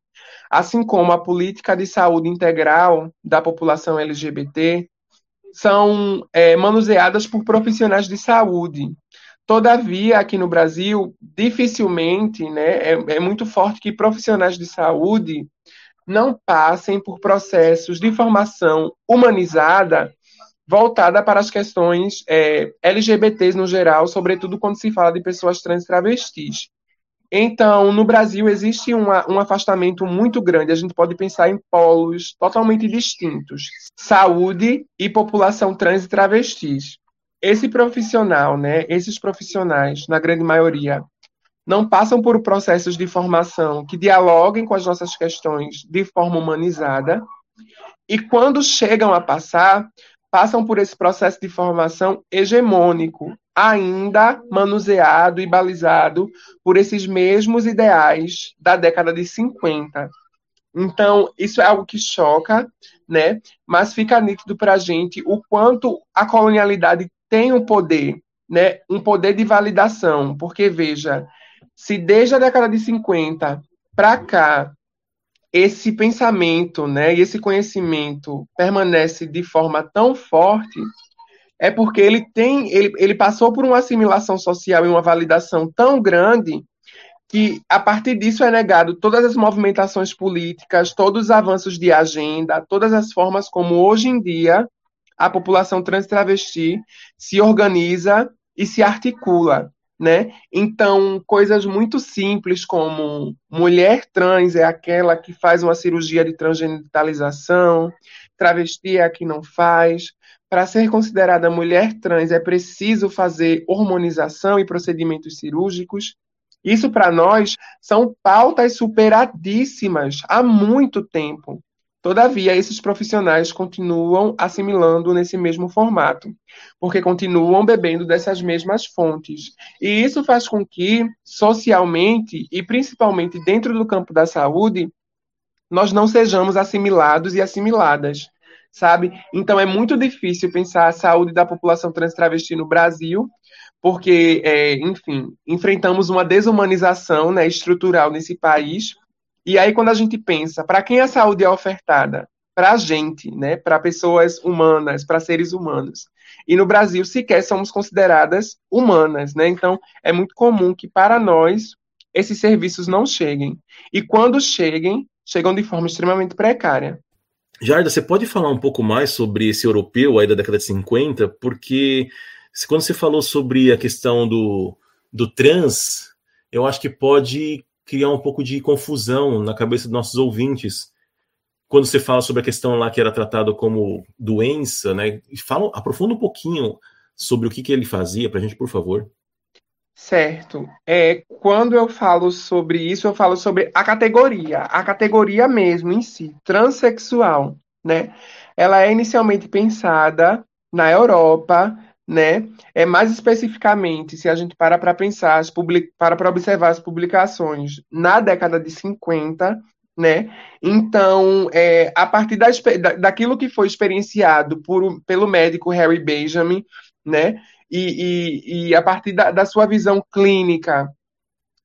Speaker 4: assim como a política de saúde integral da população LGBT, são é, manuseadas por profissionais de saúde. Todavia, aqui no Brasil, dificilmente, né, é, é muito forte que profissionais de saúde não passem por processos de formação humanizada voltada para as questões é, LGBTs no geral, sobretudo quando se fala de pessoas trans e travestis. Então, no Brasil existe uma, um afastamento muito grande. A gente pode pensar em polos totalmente distintos: saúde e população trans e travestis. Esse profissional, né, esses profissionais, na grande maioria, não passam por processos de formação que dialoguem com as nossas questões de forma humanizada, e quando chegam a passar, passam por esse processo de formação hegemônico, ainda manuseado e balizado por esses mesmos ideais da década de 50. Então, isso é algo que choca, né? Mas fica nítido para a gente o quanto a colonialidade tem um poder, né? Um poder de validação, porque veja, se desde a década de 50 para cá esse pensamento, né, e esse conhecimento permanece de forma tão forte, é porque ele tem, ele, ele passou por uma assimilação social e uma validação tão grande que a partir disso é negado todas as movimentações políticas, todos os avanços de agenda, todas as formas como hoje em dia a população trans travesti se organiza e se articula né? Então, coisas muito simples como mulher trans é aquela que faz uma cirurgia de transgenitalização, travesti é a que não faz. Para ser considerada mulher trans é preciso fazer hormonização e procedimentos cirúrgicos. Isso para nós são pautas superadíssimas há muito tempo. Todavia, esses profissionais continuam assimilando nesse mesmo formato, porque continuam bebendo dessas mesmas fontes. E isso faz com que, socialmente e principalmente dentro do campo da saúde, nós não sejamos assimilados e assimiladas, sabe? Então é muito difícil pensar a saúde da população trans travesti no Brasil, porque, é, enfim, enfrentamos uma desumanização né, estrutural nesse país e aí, quando a gente pensa, para quem a saúde é ofertada? Para a gente, né? para pessoas humanas, para seres humanos. E no Brasil, sequer somos consideradas humanas. Né? Então, é muito comum que para nós esses serviços não cheguem. E quando cheguem, chegam de forma extremamente precária.
Speaker 1: Jarda, você pode falar um pouco mais sobre esse europeu aí da década de 50? Porque quando você falou sobre a questão do, do trans, eu acho que pode criar um pouco de confusão na cabeça dos nossos ouvintes. Quando você fala sobre a questão lá que era tratado como doença, né? Fala, aprofunda um pouquinho sobre o que, que ele fazia para a gente, por favor.
Speaker 4: Certo. É, quando eu falo sobre isso, eu falo sobre a categoria, a categoria mesmo em si, transexual, né? Ela é inicialmente pensada na Europa, né? É mais especificamente, se a gente para para pensar, as public... para para observar as publicações na década de 50, né? Então, é, a partir da, daquilo que foi experienciado por, pelo médico Harry Benjamin, né? E, e, e a partir da, da, sua visão clínica,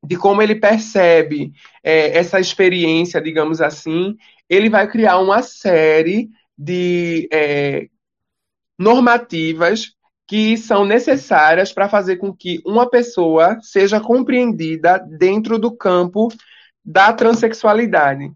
Speaker 4: de como ele percebe é, essa experiência, digamos assim, ele vai criar uma série de é, normativas que são necessárias para fazer com que uma pessoa seja compreendida dentro do campo da transexualidade.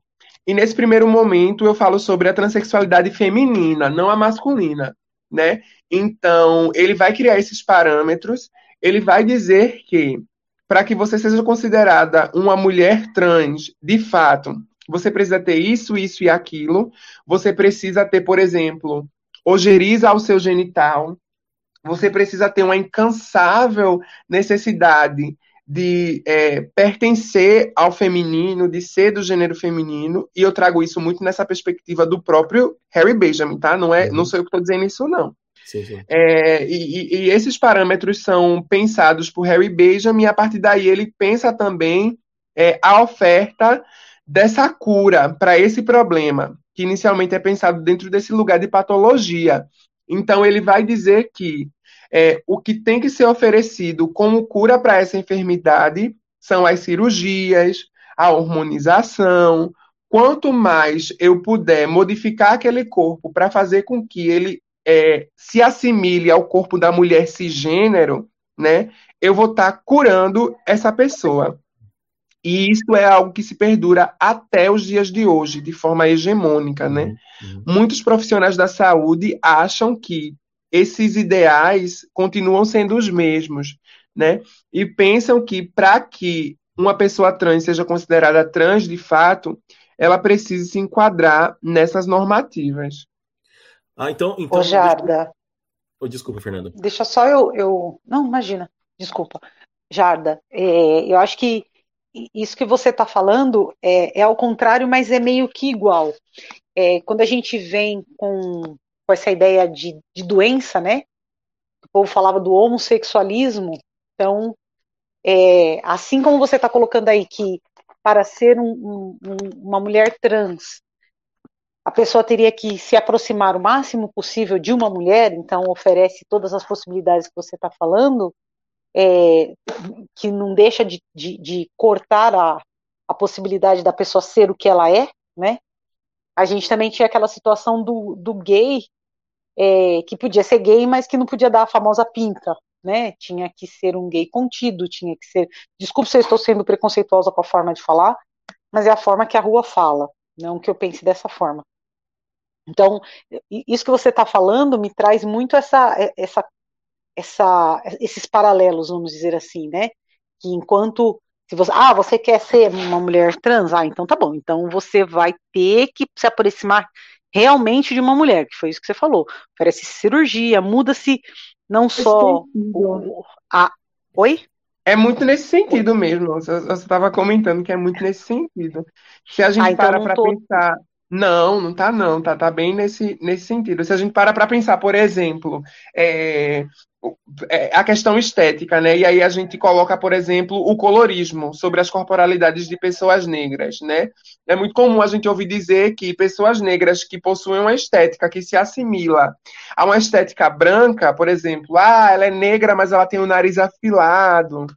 Speaker 4: E nesse primeiro momento eu falo sobre a transexualidade feminina, não a masculina, né? Então, ele vai criar esses parâmetros, ele vai dizer que para que você seja considerada uma mulher trans, de fato, você precisa ter isso, isso e aquilo. Você precisa ter, por exemplo, ojeriza ao seu genital. Você precisa ter uma incansável necessidade de é, pertencer ao feminino, de ser do gênero feminino, e eu trago isso muito nessa perspectiva do próprio Harry Benjamin, tá? Não é, uhum. não sou eu que estou dizendo isso, não. Sim, sim. É, e, e, esses parâmetros são pensados por Harry Benjamin, e a partir daí ele pensa também é, a oferta dessa cura para esse problema, que inicialmente é pensado dentro desse lugar de patologia. Então ele vai dizer que é, o que tem que ser oferecido como cura para essa enfermidade são as cirurgias, a hormonização. Quanto mais eu puder modificar aquele corpo para fazer com que ele é, se assimile ao corpo da mulher cisgênero, né, eu vou estar tá curando essa pessoa. E isso é algo que se perdura até os dias de hoje, de forma hegemônica, né? Uhum. uhum. Muitos profissionais da saúde acham que esses ideais continuam sendo os mesmos, né? E pensam que para que uma pessoa trans seja considerada trans de fato, ela precisa se enquadrar nessas normativas.
Speaker 1: Ah, então. então
Speaker 3: Ô, Jarda.
Speaker 1: Oh, desculpa, Fernanda.
Speaker 3: Deixa só eu, eu. Não, imagina. Desculpa. Jarda, é, eu acho que isso que você está falando é, é ao contrário, mas é meio que igual. É, quando a gente vem com, com essa ideia de, de doença, né? O povo falava do homossexualismo. Então, é, assim como você está colocando aí que para ser um, um, uma mulher trans a pessoa teria que se aproximar o máximo possível de uma mulher, então oferece todas as possibilidades que você está falando, é, que não deixa de, de, de cortar a, a, possibilidade da pessoa ser o que ela é, né? A gente também tinha aquela situação do, do gay, é, que podia ser gay, mas que não podia dar a famosa pinta, né? Tinha que ser um gay contido, tinha que ser. Desculpe se eu estou sendo preconceituosa com a forma de falar, mas é a forma que a rua fala, não que eu pense dessa forma. Então, isso que você está falando me traz muito essa, essa, essa, esses paralelos, vamos dizer assim, né? Que enquanto se você, ah, você quer ser uma mulher trans, ah, então tá bom. Então você vai ter que se aproximar realmente de uma mulher, que foi isso que você falou. Oferece cirurgia, muda-se não só o, a, oi?
Speaker 4: É muito nesse sentido mesmo. Você estava comentando que é muito nesse sentido. Se a gente ah, então para para tô... pensar não, não tá não, tá, tá bem nesse, nesse sentido. Se a gente para para pensar, por exemplo, é, a questão estética, né? E aí a gente coloca, por exemplo, o colorismo sobre as corporalidades de pessoas negras, né? É muito comum a gente ouvir dizer que pessoas negras que possuem uma estética que se assimila a uma estética branca, por exemplo, ah, ela é negra, mas ela tem o nariz afilado,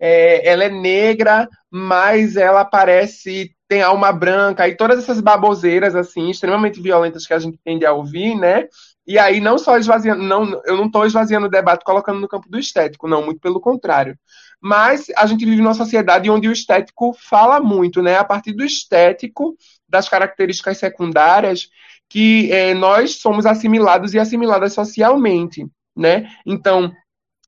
Speaker 4: é, ela é negra, mas ela parece tem alma branca e todas essas baboseiras assim extremamente violentas que a gente tende a ouvir, né? E aí não só esvaziando, não, eu não estou esvaziando o debate colocando no campo do estético, não, muito pelo contrário. Mas a gente vive numa sociedade onde o estético fala muito, né? A partir do estético, das características secundárias, que é, nós somos assimilados e assimiladas socialmente, né? Então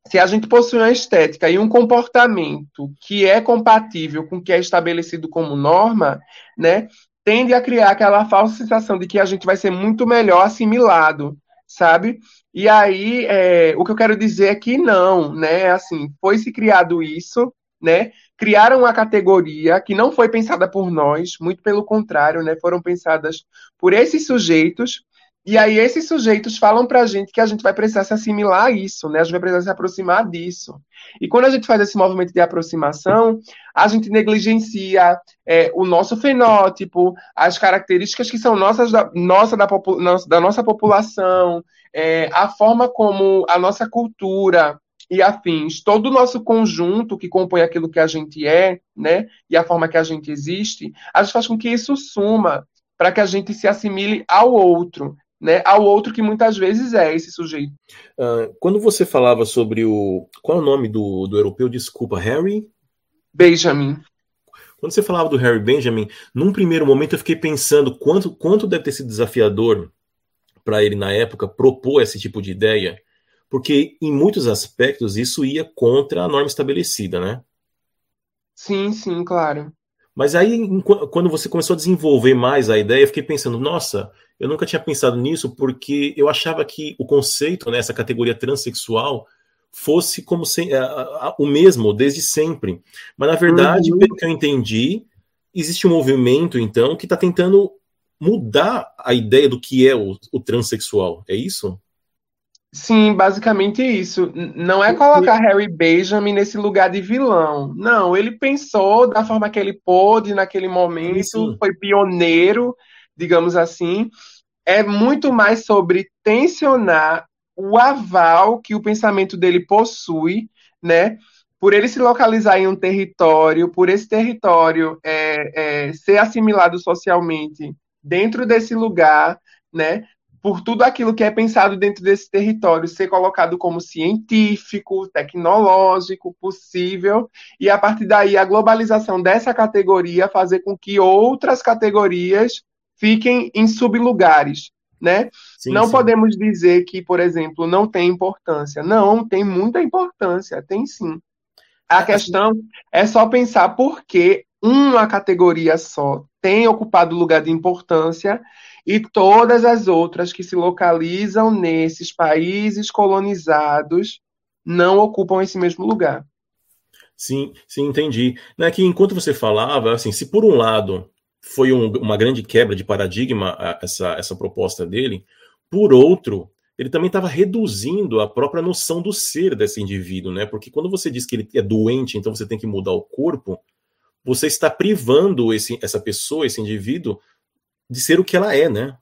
Speaker 4: se a gente possui uma estética e um comportamento que é compatível com o que é estabelecido como norma, né, tende a criar aquela falsa sensação de que a gente vai ser muito melhor assimilado, sabe? E aí, é, o que eu quero dizer é que não, né? Assim, foi se criado isso, né? Criaram uma categoria que não foi pensada por nós, muito pelo contrário, né? Foram pensadas por esses sujeitos e aí esses sujeitos falam para a gente que a gente vai precisar se assimilar a isso, né? A gente vai precisar se aproximar disso. E quando a gente faz esse movimento de aproximação, a gente negligencia é, o nosso fenótipo, as características que são nossas da, nossa, da, da nossa população, é, a forma como a nossa cultura e afins, todo o nosso conjunto que compõe aquilo que a gente é, né? E a forma que a gente existe, a gente faz com que isso suma para que a gente se assimile ao outro né, ao outro que muitas vezes é esse sujeito.
Speaker 1: Uh, quando você falava sobre o. Qual é o nome do, do europeu? Desculpa, Harry?
Speaker 4: Benjamin.
Speaker 1: Quando você falava do Harry Benjamin, num primeiro momento eu fiquei pensando quanto, quanto deve ter sido desafiador para ele na época propor esse tipo de ideia, porque em muitos aspectos isso ia contra a norma estabelecida, né?
Speaker 4: Sim, sim, claro.
Speaker 1: Mas aí, quando você começou a desenvolver mais a ideia, eu fiquei pensando, nossa, eu nunca tinha pensado nisso porque eu achava que o conceito, né, essa categoria transexual, fosse como se, a, a, o mesmo desde sempre. Mas na verdade, uhum. pelo que eu entendi, existe um movimento então que está tentando mudar a ideia do que é o, o transexual. É isso?
Speaker 4: Sim, basicamente isso. Não é colocar Harry Benjamin nesse lugar de vilão. Não, ele pensou da forma que ele pôde naquele momento, Sim. foi pioneiro digamos assim, é muito mais sobre tensionar o aval que o pensamento dele possui, né? Por ele se localizar em um território, por esse território é, é, ser assimilado socialmente dentro desse lugar, né? Por tudo aquilo que é pensado dentro desse território ser colocado como científico, tecnológico, possível, e a partir daí a globalização dessa categoria fazer com que outras categorias fiquem em sublugares, né? Sim, não sim. podemos dizer que, por exemplo, não tem importância. Não, tem muita importância, tem sim. A é, questão é só pensar por que uma categoria só tem ocupado lugar de importância e todas as outras que se localizam nesses países colonizados não ocupam esse mesmo lugar.
Speaker 1: Sim, sim, entendi. Não é que enquanto você falava, assim, se por um lado foi um, uma grande quebra de paradigma essa, essa proposta dele. Por outro, ele também estava reduzindo a própria noção do ser desse indivíduo, né? Porque quando você diz que ele é doente, então você tem que mudar o corpo, você está privando esse, essa pessoa, esse indivíduo, de ser o que ela é, né?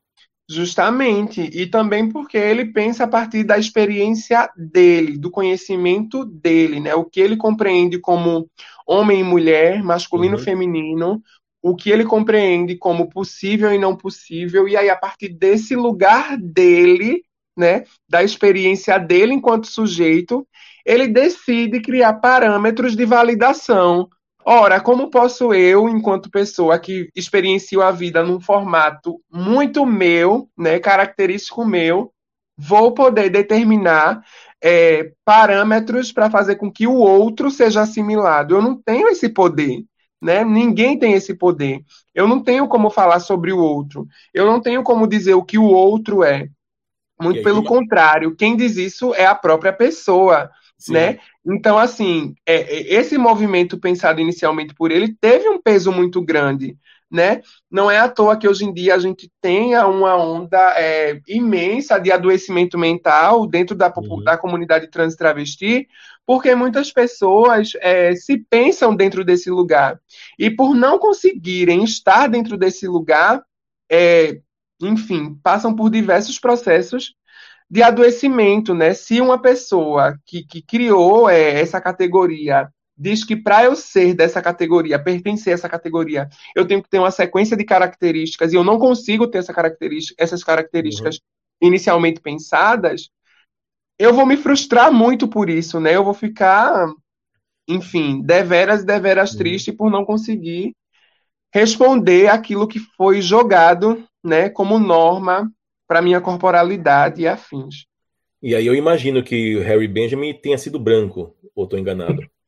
Speaker 4: Justamente, e também porque ele pensa a partir da experiência dele, do conhecimento dele, né? O que ele compreende como homem e mulher, masculino e uhum. feminino, o que ele compreende como possível e não possível, e aí, a partir desse lugar dele, né, da experiência dele enquanto sujeito, ele decide criar parâmetros de validação. Ora, como posso eu, enquanto pessoa que experiencio a vida num formato muito meu, né, característico meu, vou poder determinar é, parâmetros para fazer com que o outro seja assimilado? Eu não tenho esse poder. Né? Ninguém tem esse poder. Eu não tenho como falar sobre o outro. Eu não tenho como dizer o que o outro é. Muito pelo contrário, quem diz isso é a própria pessoa, Sim. né? Então, assim, é, é, esse movimento pensado inicialmente por ele teve um peso muito grande, né? Não é à toa que hoje em dia a gente tenha uma onda é, imensa de adoecimento mental dentro da, uhum. da comunidade trans travesti, porque muitas pessoas é, se pensam dentro desse lugar. E por não conseguirem estar dentro desse lugar, é, enfim, passam por diversos processos de adoecimento, né? Se uma pessoa que, que criou é, essa categoria diz que para eu ser dessa categoria, pertencer a essa categoria, eu tenho que ter uma sequência de características e eu não consigo ter essa característica, essas características uhum. inicialmente pensadas, eu vou me frustrar muito por isso, né? Eu vou ficar, enfim, deveras, deveras uhum. triste por não conseguir responder aquilo que foi jogado, né, como norma para minha corporalidade e afins.
Speaker 1: E aí eu imagino que o Harry Benjamin tenha sido branco, ou estou enganado?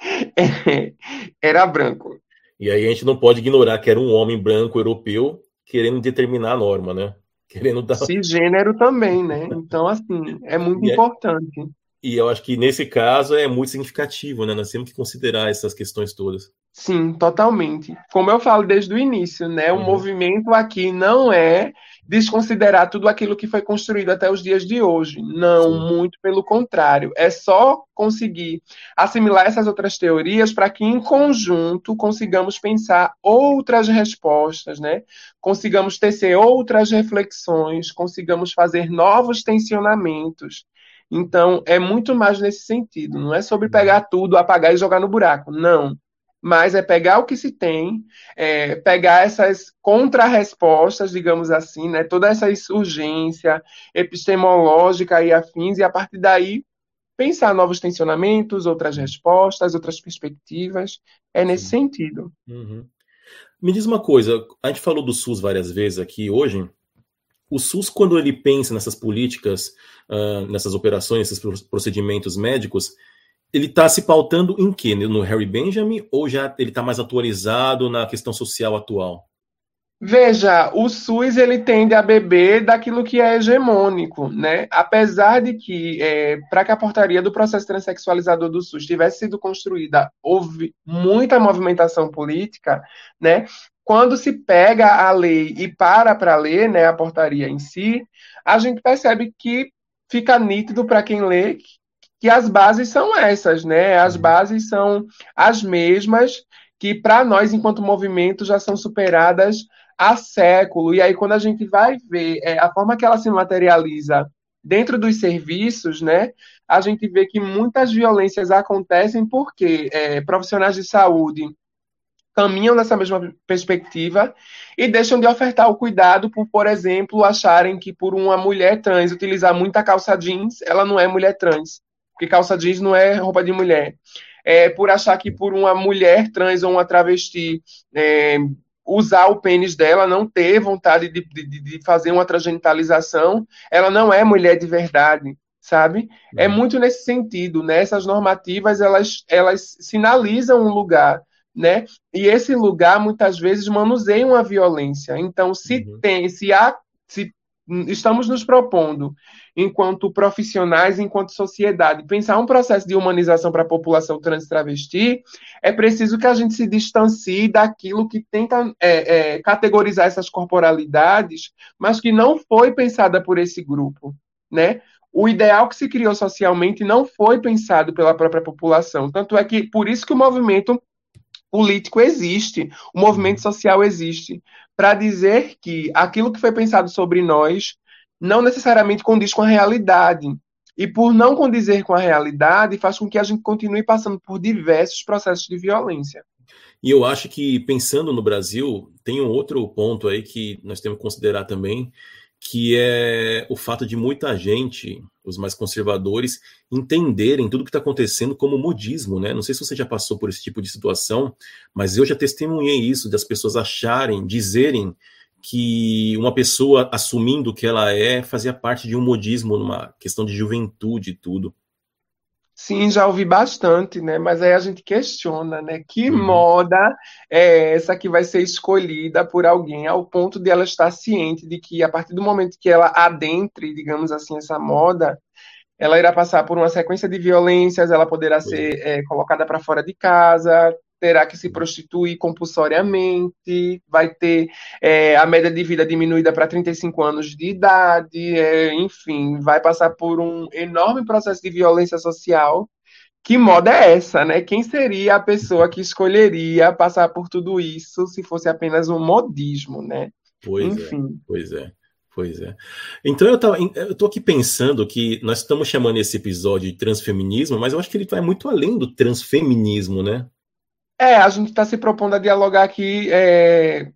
Speaker 4: era branco.
Speaker 1: E aí a gente não pode ignorar que era um homem branco europeu querendo determinar a norma, né?
Speaker 4: Querendo dar... Cisgênero também, né? Então, assim, é muito e é importante. É...
Speaker 1: E eu acho que nesse caso é muito significativo, né? Nós temos que considerar essas questões todas.
Speaker 4: Sim, totalmente. Como eu falo desde o início, né? O uhum. movimento aqui não é desconsiderar tudo aquilo que foi construído até os dias de hoje. Não, Sim. muito pelo contrário. É só conseguir assimilar essas outras teorias para que, em conjunto, consigamos pensar outras respostas, né? Consigamos tecer outras reflexões, consigamos fazer novos tensionamentos então, é muito mais nesse sentido. Não é sobre pegar tudo, apagar e jogar no buraco. Não. Mas é pegar o que se tem, é, pegar essas contrarrespostas, digamos assim, né, toda essa insurgência epistemológica e afins, e a partir daí pensar novos tensionamentos, outras respostas, outras perspectivas. É nesse Sim. sentido.
Speaker 1: Uhum. Me diz uma coisa, a gente falou do SUS várias vezes aqui hoje. O SUS, quando ele pensa nessas políticas uh, nessas operações, nesses procedimentos médicos, ele está se pautando em quê? No Harry Benjamin ou já ele está mais atualizado na questão social atual?
Speaker 4: Veja, o SUS ele tende a beber daquilo que é hegemônico, né? Apesar de que, é, para que a portaria do processo transexualizador do SUS tivesse sido construída, houve muita movimentação política, né? Quando se pega a lei e para para ler, né, a portaria em si, a gente percebe que fica nítido para quem lê que as bases são essas, né? As uhum. bases são as mesmas que para nós, enquanto movimento, já são superadas há século. E aí, quando a gente vai ver é, a forma que ela se materializa dentro dos serviços, né? A gente vê que muitas violências acontecem porque é, profissionais de saúde caminham nessa mesma perspectiva e deixam de ofertar o cuidado por, por exemplo, acharem que por uma mulher trans utilizar muita calça jeans, ela não é mulher trans, porque calça jeans não é roupa de mulher. É, por achar que por uma mulher trans ou uma travesti é, usar o pênis dela, não ter vontade de, de, de, fazer uma transgenitalização, ela não é mulher de verdade, sabe? É uhum. muito nesse sentido, né? Essas normativas, elas, elas sinalizam um lugar né? E esse lugar muitas vezes manuseia uma violência. Então, se uhum. tem, se há, se estamos nos propondo, enquanto profissionais, enquanto sociedade, pensar um processo de humanização para a população trans travesti, é preciso que a gente se distancie daquilo que tenta é, é, categorizar essas corporalidades, mas que não foi pensada por esse grupo, né? O ideal que se criou socialmente não foi pensado pela própria população. Tanto é que, por isso que o movimento político existe, o movimento social existe, para dizer que aquilo que foi pensado sobre nós não necessariamente condiz com a realidade. E por não condizer com a realidade, faz com que a gente continue passando por diversos processos de violência.
Speaker 1: E eu acho que, pensando no Brasil, tem um outro ponto aí que nós temos que considerar também, que é o fato de muita gente, os mais conservadores, entenderem tudo que está acontecendo como modismo, né? Não sei se você já passou por esse tipo de situação, mas eu já testemunhei isso, das pessoas acharem, dizerem que uma pessoa assumindo que ela é fazia parte de um modismo numa questão de juventude e tudo.
Speaker 4: Sim, já ouvi bastante, né? Mas aí a gente questiona, né? Que uhum. moda é essa que vai ser escolhida por alguém ao ponto de ela estar ciente de que a partir do momento que ela adentre, digamos assim, essa moda, ela irá passar por uma sequência de violências, ela poderá ser é, colocada para fora de casa, terá que se prostituir compulsoriamente, vai ter é, a média de vida diminuída para 35 anos de idade, é, enfim, vai passar por um enorme processo de violência social. Que moda é essa, né? Quem seria a pessoa que escolheria passar por tudo isso se fosse apenas um modismo, né?
Speaker 1: Pois é, Enfim. é, pois é. Pois é. Então eu, tava, eu tô aqui pensando que nós estamos chamando esse episódio de transfeminismo, mas eu acho que ele vai muito além do transfeminismo, né?
Speaker 4: É, a gente está se propondo a dialogar aqui é,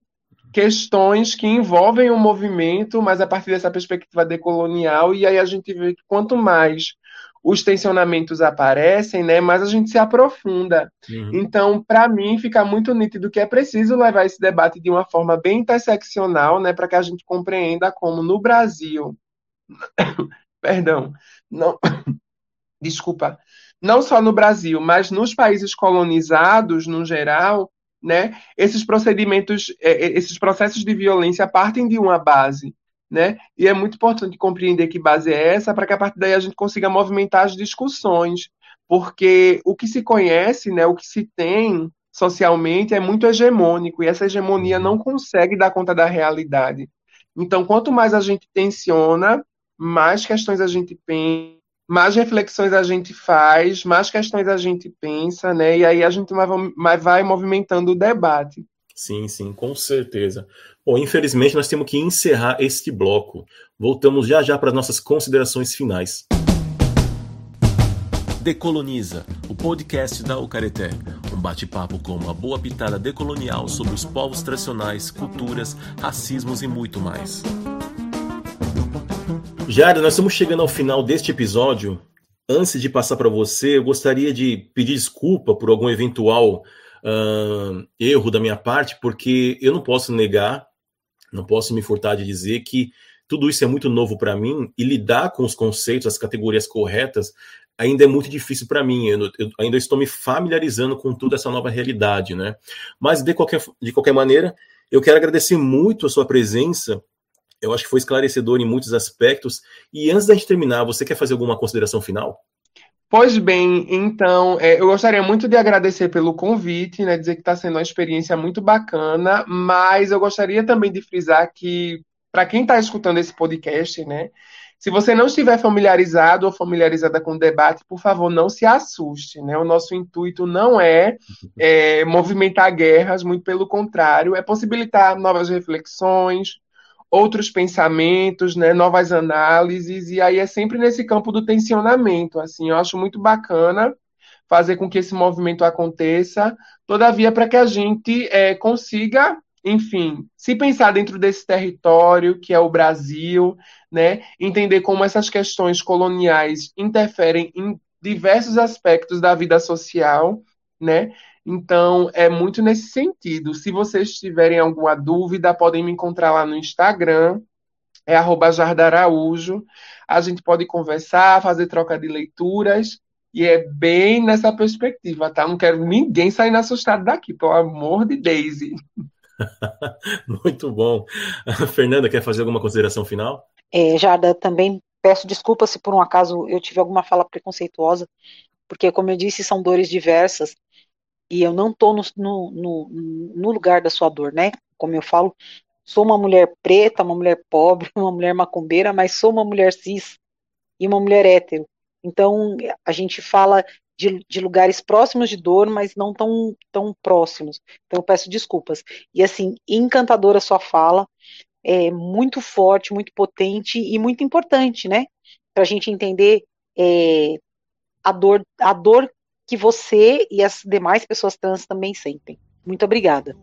Speaker 4: questões que envolvem o movimento, mas a partir dessa perspectiva decolonial, e aí a gente vê que quanto mais os tensionamentos aparecem, né, mais a gente se aprofunda. Uhum. Então, para mim, fica muito nítido que é preciso levar esse debate de uma forma bem interseccional, né, para que a gente compreenda como no Brasil perdão, não, desculpa, não só no Brasil, mas nos países colonizados, no geral, né, esses procedimentos, é, é, esses processos de violência partem de uma base, né? E é muito importante compreender que base é essa para que a partir daí a gente consiga movimentar as discussões, porque o que se conhece, né, o que se tem socialmente é muito hegemônico e essa hegemonia não consegue dar conta da realidade. Então, quanto mais a gente tensiona, mais questões a gente pensa, mais reflexões a gente faz, mais questões a gente pensa, né? E aí a gente vai, vai movimentando o debate.
Speaker 1: Sim, sim, com certeza. Bom, infelizmente nós temos que encerrar este bloco. Voltamos já já para as nossas considerações finais. Decoloniza, o podcast da Ucareté. Um bate-papo com uma boa pitada decolonial sobre os povos tradicionais, culturas, racismos e muito mais. Jara, nós estamos chegando ao final deste episódio. Antes de passar para você, eu gostaria de pedir desculpa por algum eventual uh, erro da minha parte, porque eu não posso negar, não posso me furtar de dizer que tudo isso é muito novo para mim e lidar com os conceitos, as categorias corretas, ainda é muito difícil para mim. Eu, eu, ainda estou me familiarizando com toda essa nova realidade, né? Mas de qualquer, de qualquer maneira, eu quero agradecer muito a sua presença eu acho que foi esclarecedor em muitos aspectos. E antes da gente terminar, você quer fazer alguma consideração final?
Speaker 4: Pois bem, então, é, eu gostaria muito de agradecer pelo convite, né, dizer que está sendo uma experiência muito bacana, mas eu gostaria também de frisar que, para quem está escutando esse podcast, né, se você não estiver familiarizado ou familiarizada com o debate, por favor, não se assuste. Né? O nosso intuito não é, é movimentar guerras, muito pelo contrário, é possibilitar novas reflexões, outros pensamentos, né, novas análises, e aí é sempre nesse campo do tensionamento, assim, eu acho muito bacana fazer com que esse movimento aconteça, todavia para que a gente é, consiga, enfim, se pensar dentro desse território que é o Brasil, né, entender como essas questões coloniais interferem em diversos aspectos da vida social, né, então, é muito nesse sentido. Se vocês tiverem alguma dúvida, podem me encontrar lá no Instagram, é jardaraújo. A gente pode conversar, fazer troca de leituras, e é bem nessa perspectiva, tá? Não quero ninguém saindo assustado daqui, pelo amor de Daisy.
Speaker 1: muito bom. Fernanda, quer fazer alguma consideração final?
Speaker 3: É, Jarda, também peço desculpas se por um acaso eu tive alguma fala preconceituosa, porque, como eu disse, são dores diversas e eu não estou no, no, no, lugar da sua dor, né? Como eu falo, sou uma mulher preta, uma mulher pobre, uma mulher macumbeira, mas sou uma mulher cis e uma mulher hétero. Então, a gente fala de, de, lugares próximos de dor, mas não tão, tão próximos. Então, eu peço desculpas. E, assim, encantadora sua fala, é muito forte, muito potente e muito importante, né? Para a gente entender é, a dor, a dor que você e as demais pessoas trans também sentem. Muito obrigada.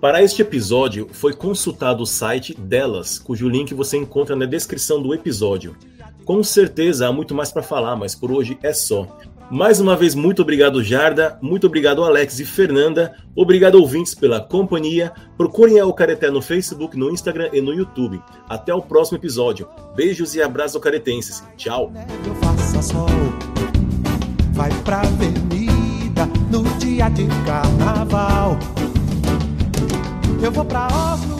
Speaker 1: Para este episódio, foi consultado o site delas, cujo link você encontra na descrição do episódio. Com certeza há muito mais para falar, mas por hoje é só. Mais uma vez, muito obrigado, Jarda. Muito obrigado, Alex e Fernanda. Obrigado, ouvintes, pela companhia. Procurem a Ocareté no Facebook, no Instagram e no YouTube. Até o próximo episódio. Beijos e abraços ocaretenses. Tchau
Speaker 5: vai pra avenida no dia de carnaval. Eu vou pra Oslo